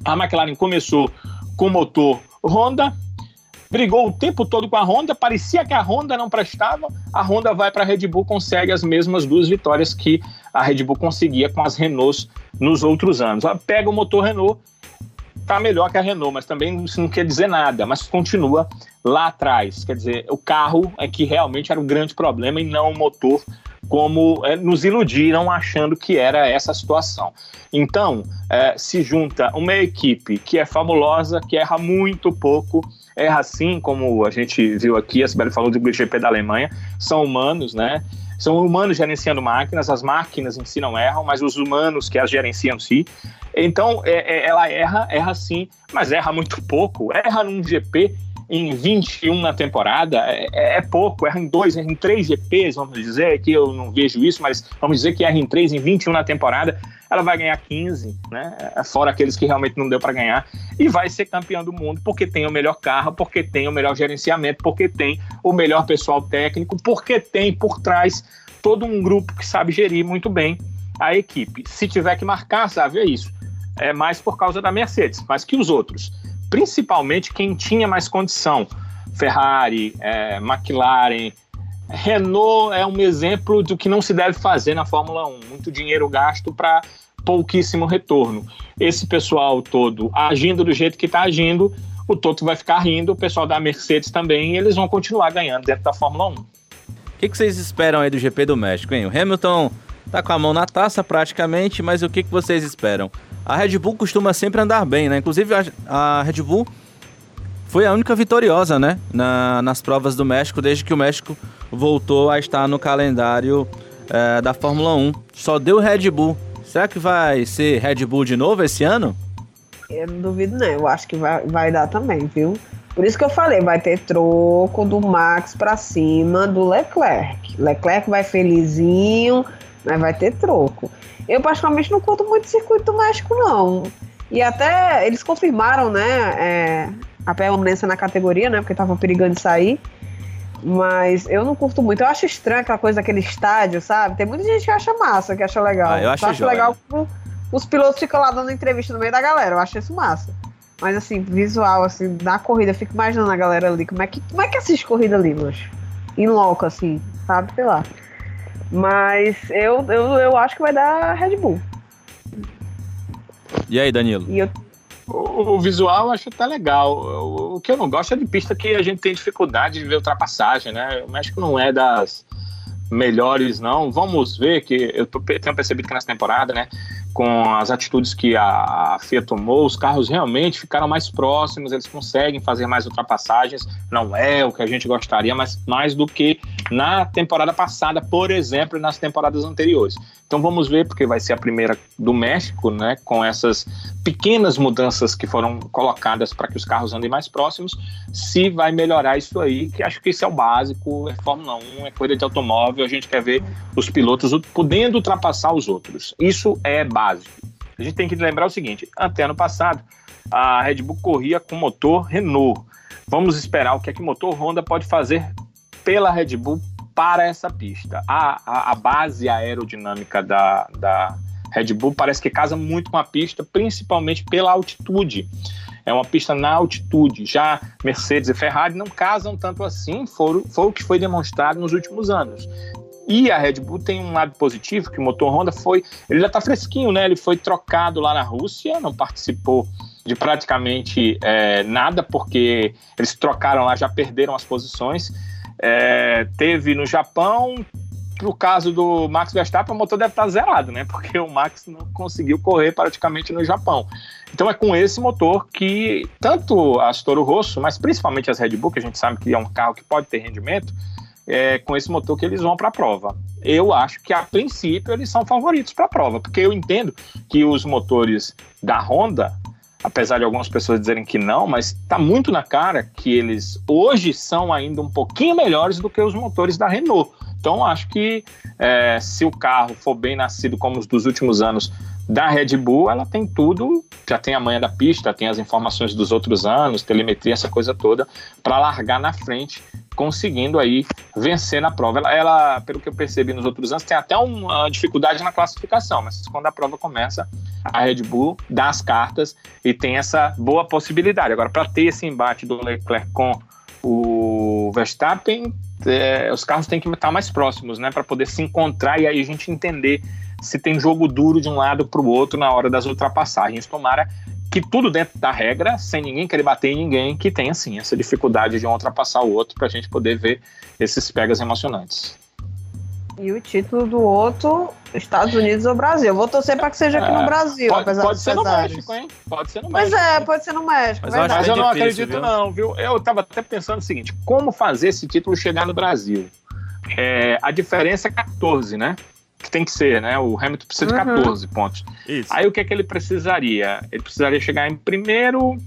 a McLaren começou com motor Honda, brigou o tempo todo com a Honda, parecia que a Honda não prestava, a Honda vai para a Red Bull, consegue as mesmas duas vitórias que a Red Bull conseguia com as Renaults nos outros anos. Ela pega o motor Renault, tá melhor que a Renault, mas também isso não quer dizer nada, mas continua lá atrás. Quer dizer, o carro é que realmente era o um grande problema e não o motor, como é, nos iludiram achando que era essa situação. Então, é, se junta uma equipe que é fabulosa, que erra muito pouco, erra assim, como a gente viu aqui, a Sibeli falou do GP da Alemanha, são humanos, né? São humanos gerenciando máquinas, as máquinas em si não erram, mas os humanos que as gerenciam si. Então, é, é, ela erra, erra sim, mas erra muito pouco. Erra num GP em 21 na temporada é, é, é, pouco, erra em dois, erra em três GPs, vamos dizer, que eu não vejo isso, mas vamos dizer que erra em três, em 21 na temporada, ela vai ganhar 15, né? É, fora aqueles que realmente não deu para ganhar, e vai ser campeã do mundo porque tem o melhor carro, porque tem o melhor gerenciamento, porque tem o melhor pessoal técnico, porque tem por trás todo um grupo que sabe gerir muito bem a equipe. Se tiver que marcar, sabe, é isso. É mais por causa da Mercedes, mas que os outros principalmente quem tinha mais condição. Ferrari, é, McLaren, Renault é um exemplo do que não se deve fazer na Fórmula 1. Muito dinheiro gasto para pouquíssimo retorno. Esse pessoal todo agindo do jeito que está agindo, o Toto vai ficar rindo, o pessoal da Mercedes também, e eles vão continuar ganhando dentro da Fórmula 1. O que, que, vocês esperam aí do GP do México, hein? O Hamilton tá com a mão na taça praticamente, mas o que, que vocês esperam? A Red Bull costuma sempre andar bem, né? Inclusive a, Red Bull foi a única vitoriosa, né? Na, nas provas do México, desde que o México voltou a estar no calendário é, da Fórmula 1. Só deu Red Bull. Será que vai ser Red Bull de novo esse ano? Eu não duvido, não. Eu acho que vai, vai dar também, viu? Por isso que eu falei, vai ter troco do Max para cima do Leclerc. Leclerc vai felizinho, mas vai ter troco. Eu, particularmente, não curto muito o circuito do México, não. E até eles confirmaram, né, é, a permanência na categoria, né, porque tava perigando de sair. Mas eu não curto muito. Eu acho estranho aquela coisa daquele estádio, sabe? Tem muita gente que acha massa, que acha legal. Ah, eu acho, eu acho legal os pilotos ficam lá dando entrevista no meio da galera. Eu acho isso massa. Mas assim, visual, assim, da corrida, eu fico imaginando a galera ali. Como é que, como é que assiste corrida ali, mancho? Em loco, assim, sabe? Sei lá. Mas eu, eu, eu acho que vai dar Red Bull. E aí, Danilo? E eu... o, o, visual eu acho até legal. O, o que eu não gosto é de pista que a gente tem dificuldade de ver ultrapassagem, né? O México não é das melhores, não. Vamos ver que eu tô, tenho percebido que nessa temporada, né? com as atitudes que a FIA tomou, os carros realmente ficaram mais próximos, eles conseguem fazer mais ultrapassagens. Não é o que a gente gostaria, mas mais do que na temporada passada, por exemplo, e nas temporadas anteriores. Então vamos ver, porque vai ser a primeira do México, né, com essas pequenas mudanças que foram colocadas para que os carros andem mais próximos, se vai melhorar isso aí, que acho que isso é o básico, é Fórmula 1, é corrida de automóvel, a gente quer ver os pilotos podendo ultrapassar os outros. Isso é básico. A gente tem que lembrar o seguinte, até ano passado, a Red Bull corria com motor Renault. Vamos esperar o que é que o motor Honda pode fazer pela Red Bull para essa pista. A, a, a base aerodinâmica da, da Red Bull parece que casa muito com a pista, principalmente pela altitude. É uma pista na altitude. Já Mercedes e Ferrari não casam tanto assim, foi, o que foi demonstrado nos últimos anos. E a Red Bull tem um lado positivo, que o motor Honda foi. Ele já está fresquinho, né? Ele foi trocado lá na Rússia, não participou de praticamente é, nada, porque eles trocaram lá, já perderam as posições. É, teve no Japão, pro caso do Max Verstappen, o motor deve estar zerado, né? Porque o Max não conseguiu correr praticamente no Japão. Então é com esse motor que tanto as Toro Rosso, mas principalmente as Red Bull, que a gente sabe que é um carro que pode ter rendimento, é com esse motor que eles vão para a prova. Eu acho que a princípio eles são favoritos para a prova, porque eu entendo que os motores da Honda apesar de algumas pessoas dizerem que não, mas está muito na cara que eles hoje são ainda um pouquinho melhores do que os motores da Renault. Então, acho que é, se o carro for bem nascido como os dos últimos anos da Red Bull, ela tem tudo, já tem a manha da pista, tem as informações dos outros anos, telemetria, essa coisa toda, para largar na frente conseguindo aí vencer na prova. Ela, ela, pelo que eu percebi nos outros anos, tem até uma dificuldade na classificação, mas quando a prova começa, a Red Bull dá as cartas e tem essa boa possibilidade. Agora, para ter esse embate do Leclerc com o Verstappen, é, os carros têm que estar mais próximos, né, para poder se encontrar e aí a gente entender se tem jogo duro de um lado para o outro na hora das ultrapassagens. Tomara que tudo dentro da regra, sem ninguém querer bater em ninguém, que tenha assim essa dificuldade de um ultrapassar o outro para a gente poder ver esses pegas emocionantes. E o título do outro, Estados Unidos ou Brasil. Eu vou torcer para que seja aqui é, no Brasil, pode, apesar pode ser no México, hein? Pode ser no México. Pois é, pode ser no México. Mas, eu, mas eu, não difícil, acredito, viu? não, viu? Eu estava até pensando o seguinte: como fazer esse título chegar no Brasil? É, a diferença é 14, né? que tem que ser, né? O Hamilton precisa de 14 uhum. pontos. Isso. Aí o que é que ele precisaria? Ele precisaria chegar em primeiro,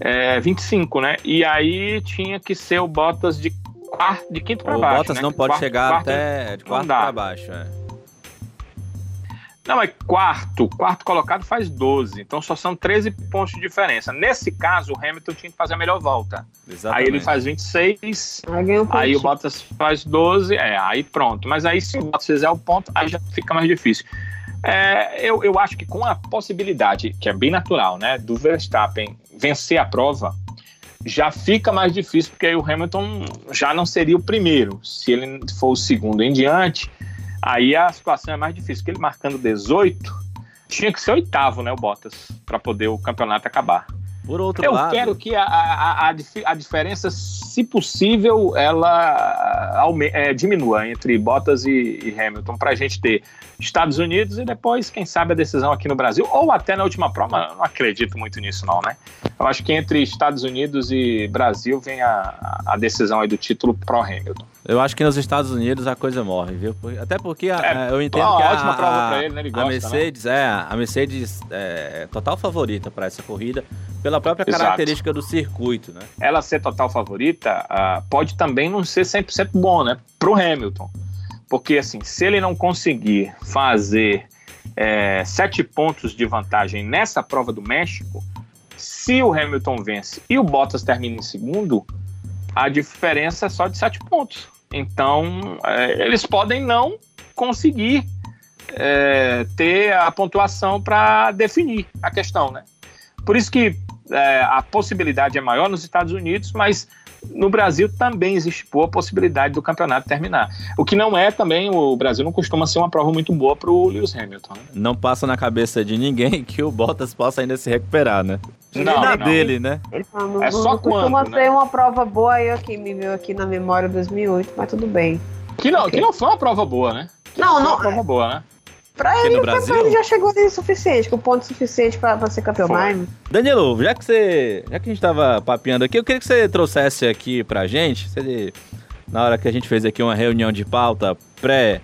é, 25, né? E aí tinha que ser o Bottas de quarto, de quinto para baixo. O Bottas né? não pode quarto, chegar quarto, até de quarto para baixo, é. Não, é quarto. Quarto colocado faz 12. Então só são 13 pontos de diferença. Nesse caso, o Hamilton tinha que fazer a melhor volta. Exatamente. Aí ele faz 26. Aí, um aí o Bottas faz 12. É, aí pronto. Mas aí se o Bottas fizer o ponto, aí já fica mais difícil. É, eu, eu acho que com a possibilidade, que é bem natural, né, do Verstappen vencer a prova, já fica mais difícil, porque aí o Hamilton já não seria o primeiro. Se ele for o segundo em diante Aí a situação é mais difícil, porque ele marcando 18, tinha que ser oitavo, né, o Bottas, para poder o campeonato acabar. Por outro eu lado. Eu quero que a, a, a, a, diferença, se possível, ela é, diminua entre Bottas e, e Hamilton, para a gente ter Estados Unidos e depois, quem sabe, a decisão aqui no Brasil, ou até na última prova. Não acredito muito nisso, não, né? Eu acho que entre Estados Unidos e Brasil vem a, a decisão aí do título pro Hamilton. Eu acho que nos Estados Unidos a coisa morre, viu? Até porque a, é, eu entendo que a, ótima prova pra ele, né? Ele gosta, a Mercedes né? é a Mercedes é total favorita para essa corrida pela própria Exato. característica do circuito, né? Ela ser total favorita uh, pode também não ser 100% bom, né? Pro Hamilton, porque assim, se ele não conseguir fazer é, sete pontos de vantagem nessa prova do México, se o Hamilton vence e o Bottas termina em segundo, a diferença é só de sete pontos. Então, é, eles podem não conseguir é, ter a pontuação para definir a questão, né? Por isso que é, a possibilidade é maior nos Estados Unidos, mas no Brasil também existe boa possibilidade do campeonato terminar. O que não é também, o Brasil não costuma ser uma prova muito boa para o Lewis Hamilton. Né? Não passa na cabeça de ninguém que o Bottas possa ainda se recuperar, né? Não, na não. dele, né? Não, não, é só não costuma né? ser uma prova boa aí aqui, me veio aqui na memória 2008, mas tudo bem. Que não, okay. que não foi uma prova boa, né? Que não, não. Foi uma prova boa, né? Pra ele, no Brasil? ele já chegou ali o suficiente, com ponto suficiente pra, pra ser campeão mais. Danilo, já que você. Já que a gente tava papeando aqui, eu queria que você trouxesse aqui pra gente. Você, na hora que a gente fez aqui uma reunião de pauta pré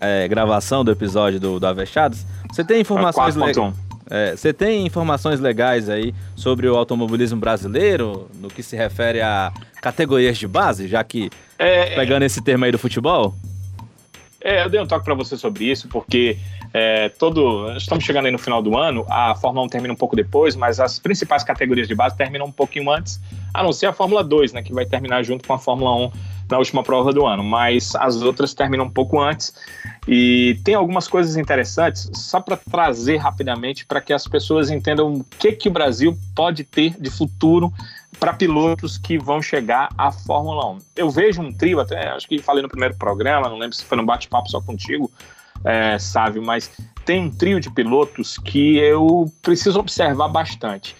é, gravação do episódio do, do Avechados, você tem informações legais. É, você tem informações legais aí sobre o automobilismo brasileiro, no que se refere a categorias de base, já que é, pegando esse termo aí do futebol? É, eu dei um toque para você sobre isso, porque é, todo. Estamos chegando aí no final do ano, a Fórmula 1 termina um pouco depois, mas as principais categorias de base terminam um pouquinho antes, a não ser a Fórmula 2, né, que vai terminar junto com a Fórmula 1 na última prova do ano, mas as outras terminam um pouco antes. E tem algumas coisas interessantes, só para trazer rapidamente para que as pessoas entendam o que, que o Brasil pode ter de futuro para pilotos que vão chegar à Fórmula 1. Eu vejo um trio, até acho que falei no primeiro programa, não lembro se foi no bate-papo só contigo, é, Sávio, mas tem um trio de pilotos que eu preciso observar bastante.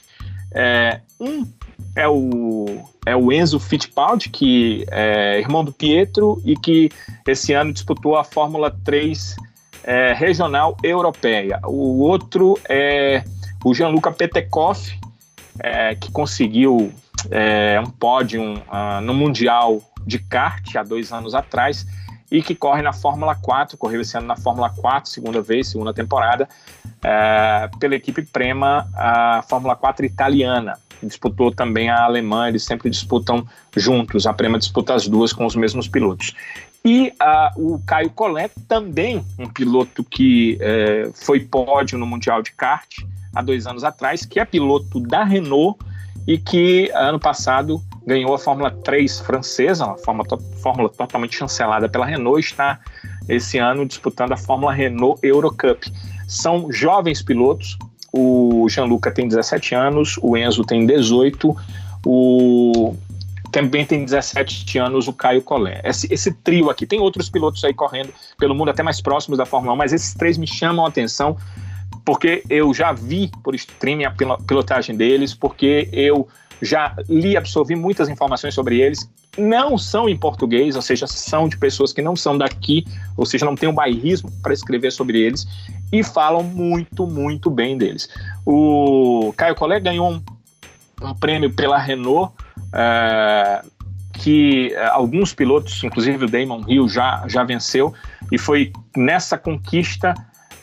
É, um é o, é o Enzo Fittipaldi, que é irmão do Pietro e que esse ano disputou a Fórmula 3 é, regional europeia. O outro é o Gianluca Petekoff, é, que conseguiu é, um pódio uh, no Mundial de kart há dois anos atrás e que corre na Fórmula 4, correu esse ano na Fórmula 4, segunda vez, segunda temporada, é, pela equipe Prema, a Fórmula 4 italiana. Disputou também a alemã, eles sempre disputam juntos, a Prema disputa as duas com os mesmos pilotos. E uh, o Caio Collet, também um piloto que é, foi pódio no Mundial de Kart há dois anos atrás, que é piloto da Renault e que ano passado ganhou a Fórmula 3 francesa, uma fórmula, to fórmula totalmente chancelada pela Renault, está esse ano disputando a Fórmula Renault Eurocup. São jovens pilotos, o Gianluca tem 17 anos, o Enzo tem 18, o também tem 17 anos o Caio Collet. Esse, esse, trio aqui, tem outros pilotos aí correndo pelo mundo até mais próximos da Fórmula 1, mas esses três me chamam a atenção porque eu já vi por streaming a pilotagem deles, porque eu já li, absorvi muitas informações sobre eles. Não são em português, ou seja, são de pessoas que não são daqui, ou seja, não tem um bairrismo para escrever sobre eles, e falam muito, muito bem deles. O Caio Collet ganhou um, um prêmio pela Renault, é, que é, alguns pilotos, inclusive o Damon Hill, já, já venceu, e foi nessa conquista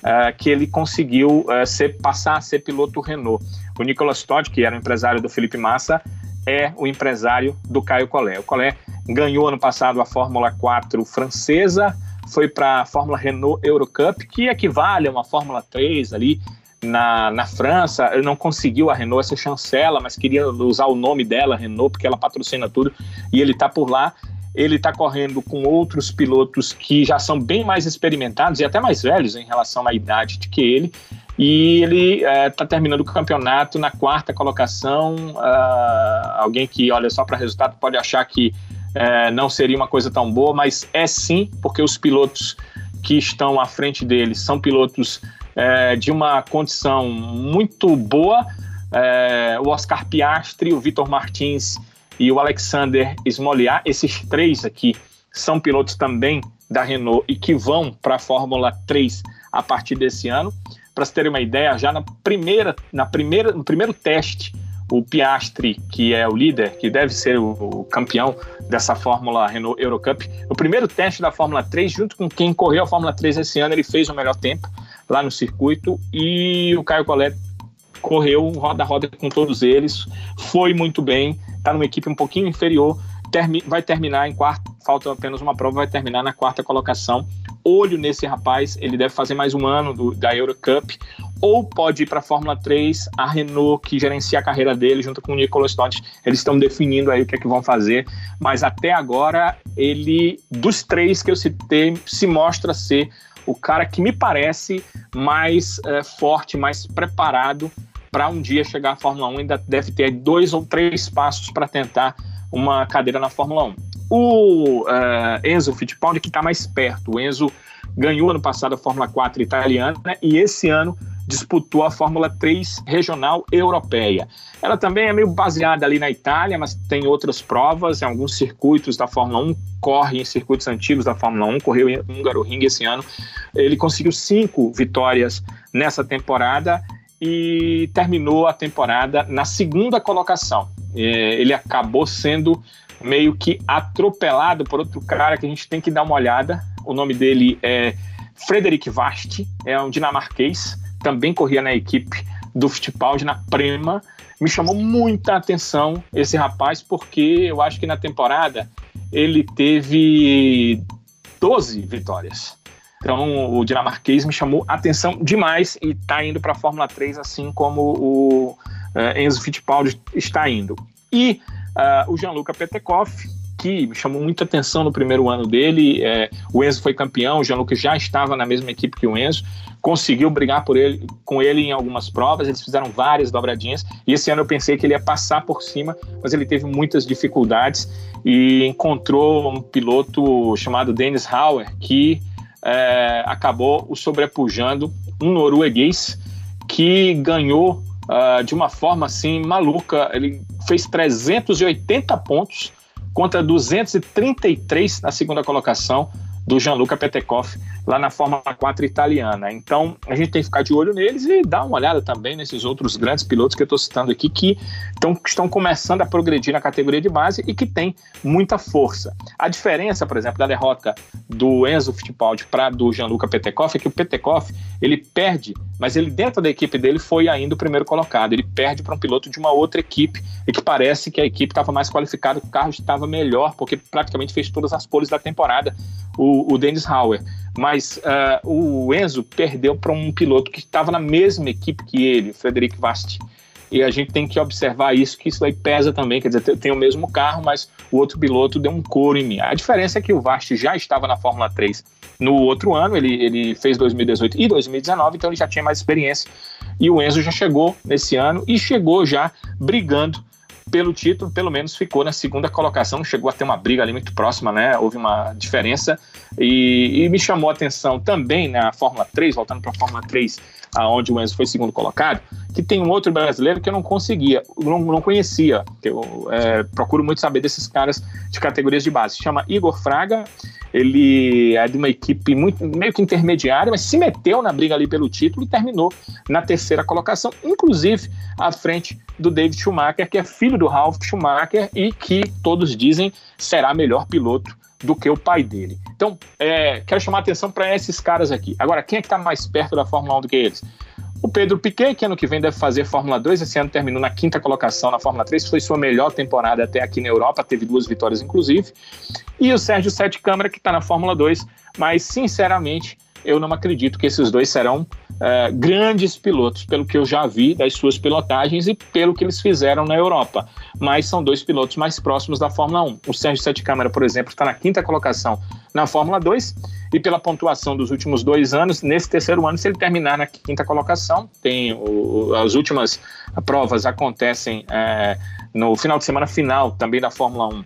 uh, que ele conseguiu uh, ser, passar a ser piloto Renault. O Nicolas Todd, que era o empresário do Felipe Massa, é o empresário do Caio Collet. O Collet ganhou ano passado a Fórmula 4 francesa, foi para a Fórmula Renault Eurocup, que equivale a uma Fórmula 3 ali na, na França. Ele não conseguiu a Renault essa chancela, mas queria usar o nome dela, Renault, porque ela patrocina tudo, e ele está por lá ele está correndo com outros pilotos que já são bem mais experimentados e até mais velhos em relação à idade de que ele. E ele está é, tá terminando o campeonato na quarta colocação. Uh, alguém que olha só para resultado pode achar que é, não seria uma coisa tão boa, mas é sim, porque os pilotos que estão à frente dele são pilotos é, de uma condição muito boa. É, o Oscar Piastri, o Vitor Martins e o Alexander Smoliar. Esses três aqui são pilotos também da Renault e que vão para a Fórmula 3 a partir desse ano. Para se terem uma ideia, já na primeira, na primeira, no primeiro teste, o Piastri, que é o líder, que deve ser o, campeão dessa Fórmula Renault Eurocup, o primeiro teste da Fórmula 3, junto com quem correu a Fórmula 3 esse ano, ele fez o melhor tempo lá no circuito e o Caio Collet correu roda a roda com todos eles, foi muito bem, está numa equipe um pouquinho inferior, termi vai terminar em quarto, falta apenas uma prova, vai terminar na quarta colocação. Olho nesse rapaz, ele deve fazer mais um ano do, da Eurocup, ou pode ir para a Fórmula 3, a Renault, que gerencia a carreira dele, junto com o Nicolas Totti, eles estão definindo aí o que é que vão fazer, mas até agora, ele, dos três que eu citei, se mostra ser o cara que me parece mais é, forte, mais preparado para um dia chegar à Fórmula 1, ainda deve ter dois ou três passos para tentar uma cadeira na Fórmula 1. O uh, Enzo Fittipaldi que está mais perto. O Enzo ganhou ano passado a Fórmula 4 italiana e esse ano disputou a Fórmula 3 regional europeia. Ela também é meio baseada ali na Itália, mas tem outras provas, em alguns circuitos da Fórmula 1, corre em circuitos antigos da Fórmula 1, correu em Hungaroring esse ano. Ele conseguiu cinco vitórias nessa temporada e terminou a temporada na segunda colocação. É, ele acabou sendo meio que atropelado por outro cara que a gente tem que dar uma olhada. O nome dele é Frederic Vast, é um dinamarquês, também corria na equipe do Fittipaldi na Prema. Me chamou muita atenção esse rapaz, porque eu acho que na temporada ele teve 12 vitórias. Então o dinamarquês me chamou atenção demais e está indo para a Fórmula 3, assim como o uh, Enzo Fittipaldi está indo. E uh, o Gianluca Petekoff, que me chamou muita atenção no primeiro ano dele. É, o Enzo foi campeão, o Gianluca já estava na mesma equipe que o Enzo, conseguiu brigar por ele, com ele em algumas provas, eles fizeram várias dobradinhas, e esse ano eu pensei que ele ia passar por cima, mas ele teve muitas dificuldades e encontrou um piloto chamado Dennis Hauer, que é, acabou o sobrepujando, um norueguês que ganhou uh, de uma forma assim maluca. Ele fez 380 pontos contra 233 na segunda colocação do Gianluca Petekoff lá na Fórmula 4 italiana. Então, a gente tem que ficar de olho neles e dar uma olhada também nesses outros grandes pilotos que eu estou citando aqui que tão, estão começando a progredir na categoria de base e que têm muita força. A diferença, por exemplo, da derrota do Enzo Fittipaldi para do Gianluca Petekoff é que o Petekoff, ele perde, mas ele dentro da equipe dele foi ainda o primeiro colocado. Ele perde para um piloto de uma outra equipe e que parece que a equipe estava mais qualificada, o carro estava melhor, porque praticamente fez todas as poles da temporada, o, o Dennis Hauer mas uh, o Enzo perdeu para um piloto que estava na mesma equipe que ele, o Frederic Vasti. E a gente tem que observar isso, que isso aí pesa também. Quer dizer, tem o mesmo carro, mas o outro piloto deu um couro em mim. A diferença é que o Vasti já estava na Fórmula 3 no outro ano, ele, ele fez 2018 e 2019, então ele já tinha mais experiência. E o Enzo já chegou nesse ano e chegou já brigando pelo título, pelo menos ficou na segunda colocação, chegou a ter uma briga ali muito próxima, né? Houve uma diferença e, e me chamou a atenção também na Fórmula 3, voltando para a Fórmula 3, aonde o Enzo foi segundo colocado, que tem um outro brasileiro que eu não conseguia, não, não conhecia, eu é, procuro muito saber desses caras de categorias de base, se chama Igor Fraga, ele é de uma equipe muito, meio que intermediária, mas se meteu na briga ali pelo título e terminou na terceira colocação, inclusive à frente do David Schumacher, que é filho do Ralf Schumacher e que todos dizem será melhor piloto do que o pai dele. Então, é, quero chamar a atenção para esses caras aqui. Agora, quem é que está mais perto da Fórmula 1 do que eles? O Pedro Piquet, que ano que vem deve fazer Fórmula 2, esse ano terminou na quinta colocação na Fórmula 3, foi sua melhor temporada até aqui na Europa, teve duas vitórias inclusive. E o Sérgio Sete Câmara, que está na Fórmula 2, mas sinceramente eu não acredito que esses dois serão é, grandes pilotos, pelo que eu já vi das suas pilotagens e pelo que eles fizeram na Europa. Mas são dois pilotos mais próximos da Fórmula 1. O Sérgio Sete Câmara, por exemplo, está na quinta colocação na Fórmula 2 e pela pontuação dos últimos dois anos, nesse terceiro ano, se ele terminar na quinta colocação, tem o, as últimas provas acontecem é, no final de semana final também da Fórmula 1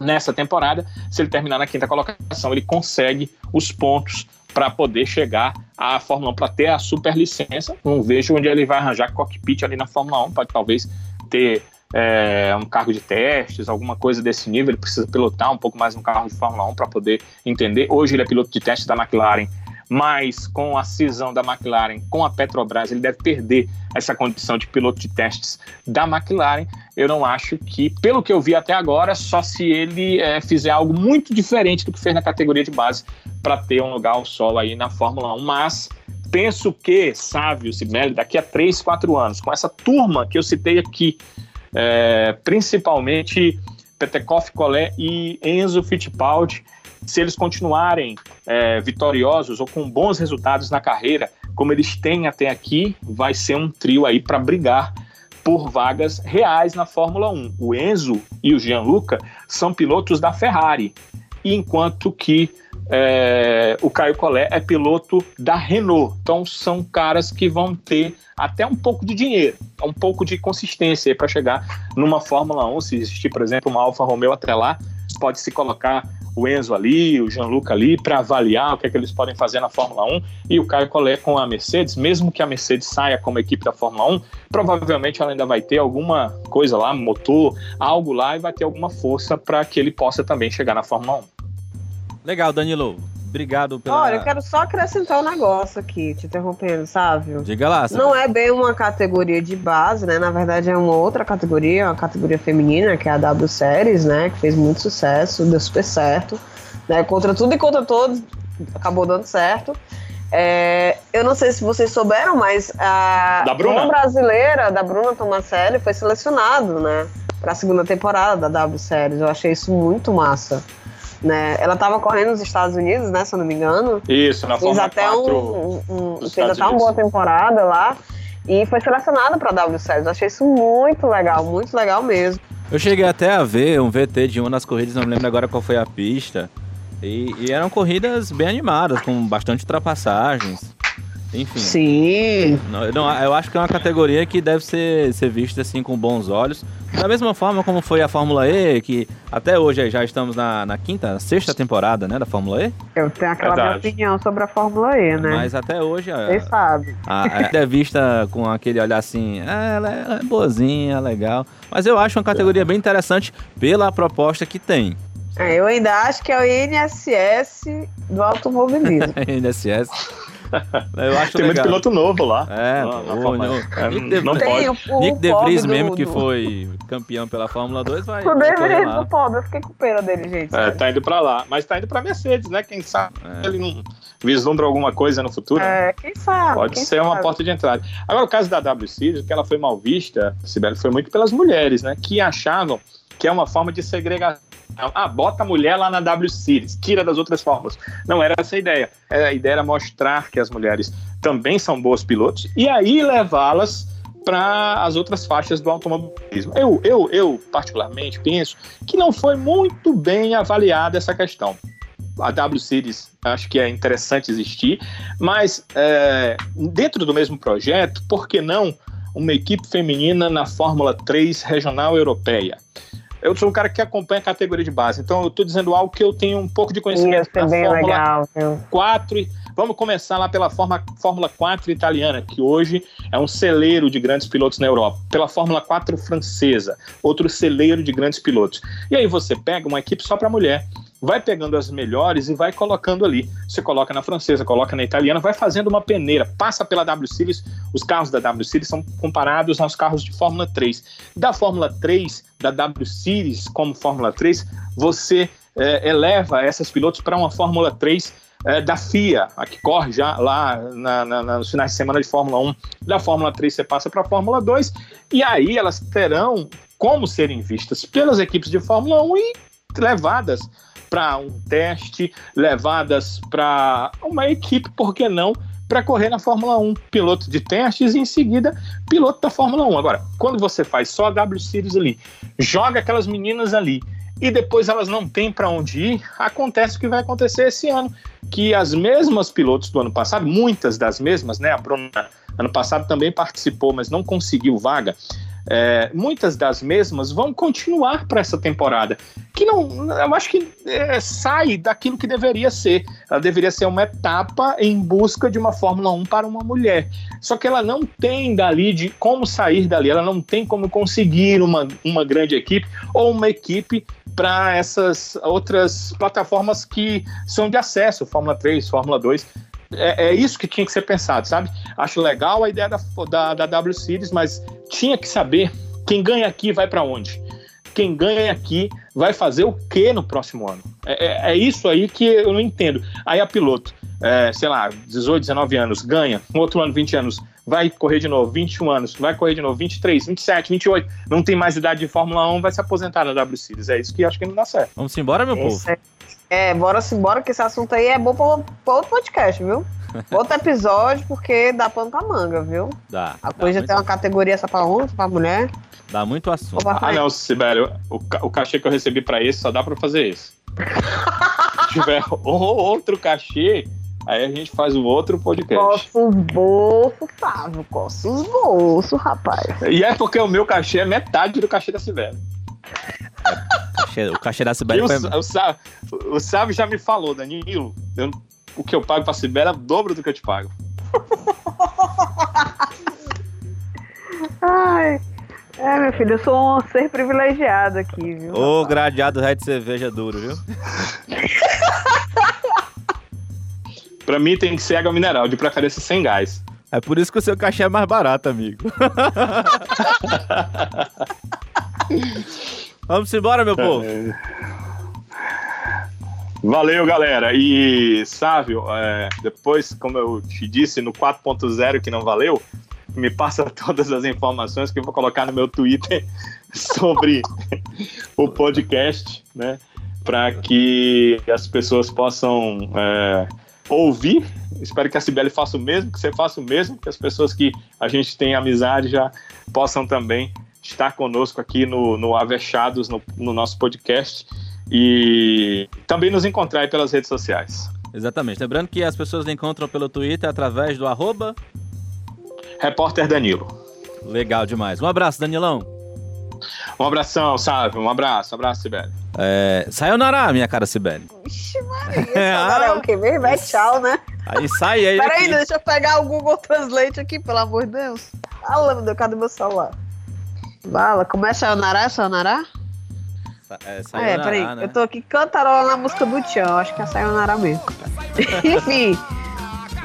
nessa temporada. Se ele terminar na quinta colocação, ele consegue os pontos para poder chegar à Fórmula 1, para ter a super licença. Não vejo onde ele vai arranjar cockpit ali na Fórmula 1, pode talvez ter é, um carro de testes, alguma coisa desse nível. Ele precisa pilotar um pouco mais um carro de Fórmula 1 para poder entender. Hoje ele é piloto de testes da McLaren mas com a cisão da McLaren com a Petrobras, ele deve perder essa condição de piloto de testes da McLaren. Eu não acho que, pelo que eu vi até agora, só se ele é, fizer algo muito diferente do que fez na categoria de base para ter um lugar ao solo aí na Fórmula 1. Mas penso que, Sávio Sibeli, daqui a 3, 4 anos, com essa turma que eu citei aqui, é, principalmente Petekoff, Collet e Enzo Fittipaldi, se eles continuarem é, vitoriosos ou com bons resultados na carreira, como eles têm até aqui, vai ser um trio aí para brigar por vagas reais na Fórmula 1. O Enzo e o Gianluca são pilotos da Ferrari, enquanto que é, o Caio Collet é piloto da Renault. Então são caras que vão ter até um pouco de dinheiro, um pouco de consistência para chegar numa Fórmula 1. Se existir, por exemplo, uma Alfa Romeo até lá, pode se colocar o Enzo ali, o Jean-Luc ali, para avaliar o que é que eles podem fazer na Fórmula 1 e o Caio Collet com a Mercedes, mesmo que a Mercedes saia como equipe da Fórmula 1, provavelmente ela ainda vai ter alguma coisa lá, motor, algo lá e vai ter alguma força para que ele possa também chegar na Fórmula 1. Legal, Danilo. Obrigado pela. Olha, eu quero só acrescentar um negócio aqui, te interrompendo, sabe? Diga lá. Sabe? Não é bem uma categoria de base, né? Na verdade é uma outra categoria, uma categoria feminina, que é a W Series, né? Que fez muito sucesso, deu super certo. Né? Contra tudo e contra todos, acabou dando certo. É, eu não sei se vocês souberam, mas a da Bruna. brasileira, da Bruna Tomaselli, foi selecionado, né? Pra segunda temporada da W Series. Eu achei isso muito massa né? Ela estava correndo nos Estados Unidos, né? Se eu não me engano. Isso, na Fez até 4 um, um, um fez até uma boa temporada lá e foi selecionada para a W Series. Achei isso muito legal, muito legal mesmo. Eu cheguei até a ver um VT de uma das corridas, não me lembro agora qual foi a pista. E, e eram corridas bem animadas, com bastante ultrapassagens. Enfim. Sim. Não, não, eu acho que é uma categoria que deve ser, ser vista assim com bons olhos. Da mesma forma como foi a Fórmula E, que até hoje já estamos na, na quinta, sexta temporada, né, da Fórmula E. Eu tenho aquela minha opinião sobre a Fórmula E, né? Mas até hoje... Você sabe. A, a, é vista com aquele olhar assim, ah, ela, é, ela é boazinha, legal. Mas eu acho uma categoria bem interessante pela proposta que tem. É, eu ainda acho que é o INSS do automobilismo. INSS. Eu acho Tem legal. muito piloto novo lá. É, não, o, não, o, é, Nick De, não Tem, pode. O, Nick De Vries mesmo, do, que foi campeão pela Fórmula 2, vai. O vai De Vries do pobre, eu fiquei com pena dele, gente. É, tá indo pra lá. Mas tá indo pra Mercedes, né? Quem sabe é. ele não vislumbra alguma coisa no futuro. É, quem sabe. Pode quem ser sabe. uma porta de entrada. Agora, o caso da W Series, que ela foi mal vista, Sibeli, foi muito pelas mulheres, né? Que achavam que é uma forma de segregação. Ah, bota a mulher lá na W Series, tira das outras formas. Não era essa a ideia. A ideia era mostrar que as mulheres também são boas pilotos e aí levá-las para as outras faixas do automobilismo. Eu, eu, eu, particularmente, penso que não foi muito bem avaliada essa questão. A W Series acho que é interessante existir, mas é, dentro do mesmo projeto, por que não uma equipe feminina na Fórmula 3 regional europeia? Eu sou um cara que acompanha a categoria de base, então eu estou dizendo algo que eu tenho um pouco de conhecimento da Fórmula legal, 4 e vamos começar lá pela Fórmula, Fórmula 4 italiana, que hoje é um celeiro de grandes pilotos na Europa, pela Fórmula 4 francesa, outro celeiro de grandes pilotos. E aí você pega uma equipe só para mulher, vai pegando as melhores e vai colocando ali. Você coloca na francesa, coloca na italiana, vai fazendo uma peneira, passa pela W Series. Os carros da W Series são comparados aos carros de Fórmula 3. Da Fórmula 3, da W Series como Fórmula 3, você é, eleva essas pilotos para uma Fórmula 3 é, da FIA, a que corre já lá na, na, nos finais de semana de Fórmula 1. Da Fórmula 3 você passa para a Fórmula 2, e aí elas terão como serem vistas pelas equipes de Fórmula 1 e levadas para um teste, levadas para uma equipe, por que não, para correr na Fórmula 1, piloto de testes e em seguida piloto da Fórmula 1. Agora, quando você faz só a W Series ali, joga aquelas meninas ali e depois elas não têm para onde ir, acontece o que vai acontecer esse ano, que as mesmas pilotos do ano passado, muitas das mesmas, né? A Bruna ano passado também participou, mas não conseguiu vaga é, muitas das mesmas vão continuar para essa temporada, que não, eu acho que é, sai daquilo que deveria ser. Ela deveria ser uma etapa em busca de uma Fórmula 1 para uma mulher. Só que ela não tem dali de como sair dali, ela não tem como conseguir uma, uma grande equipe ou uma equipe para essas outras plataformas que são de acesso, Fórmula 3, Fórmula 2 é, é, isso que tinha que ser pensado, sabe? Acho legal a ideia da, da, da W Series, mas tinha que saber quem ganha aqui vai para onde. Quem ganha aqui vai fazer o que no próximo ano? É, é, é, isso aí que eu não entendo. Aí a piloto, é, sei lá, 18, 19 anos, ganha, um outro ano, 20 anos, vai correr de novo, 21 anos, vai correr de novo, 23, 27, 28, não tem mais idade de Fórmula 1, vai se aposentar na W Series. É isso que acho que não dá certo. Vamos embora, meu povo. É, bora se embora, que esse assunto aí é bom pra, pra outro podcast, viu? Outro episódio, porque dá pano pra manga, viu? Dá. A coisa tem uma categoria essa pra homem, pra mulher. Dá muito assunto. Ah, não, Sibélio, o, o cachê que eu recebi pra esse só dá pra fazer esse. Se tiver outro cachê, aí a gente faz o outro podcast. Coça os bolsos, Sávio. Coça os bolsos, rapaz. E é porque o meu cachê é metade do cachê da Sibélia. cachê, o cachê da Sibeli o, foi... o, o Sávio já me falou, Danilo, eu- o que eu pago pra Sibeli é o dobro do que eu te pago. Ai. É, meu filho, eu sou um ser privilegiado aqui, viu? Ô, gradeado ré de cerveja duro, viu? Pra mim tem que ser água mineral, de preferência sem gás. É por isso que o seu cachê é mais barato, amigo. Vamos embora, meu povo. É. Valeu, galera. E, Sávio, é, depois, como eu te disse, no 4.0 que não valeu, me passa todas as informações que eu vou colocar no meu Twitter sobre o podcast, né? Para que as pessoas possam é, ouvir. Espero que a Cibele faça o mesmo, que você faça o mesmo, que as pessoas que a gente tem amizade já possam também estar conosco aqui no, no Avechados, no, no nosso podcast e também nos encontrar aí pelas redes sociais. Exatamente. Lembrando que as pessoas encontram pelo Twitter através do arroba. Repórter Danilo. Legal demais. Um abraço, Danilão. Um abração, Sávio. Um abraço. Abraço, Sibeli. É... Sayonara, minha cara Sibeli. Ixi, Maria, É, agora é o que mesmo? É tchau, né? Aí sai aí. Peraí, aqui. deixa eu pegar o Google Translate aqui, pelo amor de Deus. Fala, meu Deus, cadê meu celular? Bala, começa a Sayonara, Sayonara? Sa- É, Ah, é, sayonara, peraí, né? eu tô aqui cantarolando a música do Tchan, acho que é Sayonara mesmo. Enfim,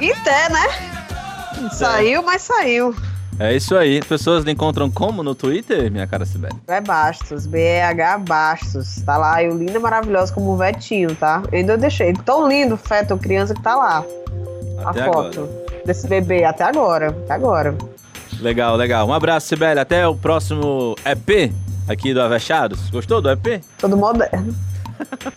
Ité, né? Saiu, mas saiu. É isso aí. As pessoas lhe encontram como no Twitter, minha cara Sibeli? É Bastos, B-E-H Bastos. Tá lá, eu linda, maravilhosa como o Vetinho, tá? Eu ainda deixei. Tão lindo, feto, criança que tá lá. Até a agora. foto desse bebê, até agora, até agora. Legal, legal. Um abraço, Sibeli. Até o próximo EP aqui do Avechados. Gostou do EP? Todo moderno.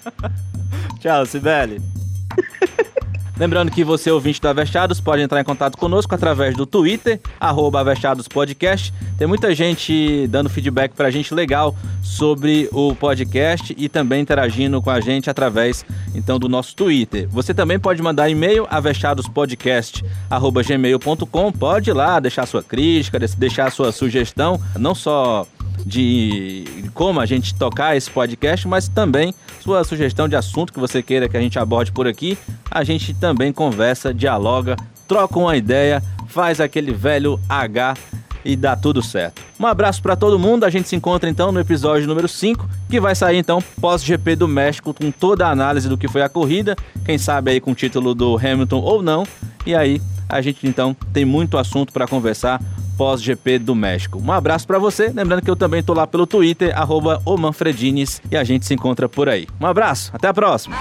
Tchau, Sibeli. Lembrando que você, ouvinte do Avechados, pode entrar em contato conosco através do Twitter, arroba Podcast. Tem muita gente dando feedback pra gente legal sobre o podcast e também interagindo com a gente através, então, do nosso Twitter. Você também pode mandar e-mail avechadospodcast.gmail.com. Pode ir lá deixar sua crítica, deixar sua sugestão, não só de como a gente tocar esse podcast, mas também sua sugestão de assunto que você queira que a gente aborde por aqui. A gente também conversa, dialoga, troca uma ideia, faz aquele velho H e dá tudo certo. Um abraço para todo mundo. A gente se encontra então no episódio número 5, que vai sair então pós-GP do México com toda a análise do que foi a corrida, quem sabe aí com o título do Hamilton ou não. E aí a gente então tem muito assunto para conversar pós-GP do México. Um abraço para você, lembrando que eu também tô lá pelo Twitter, arroba e a gente se encontra por aí. Um abraço, até a próxima!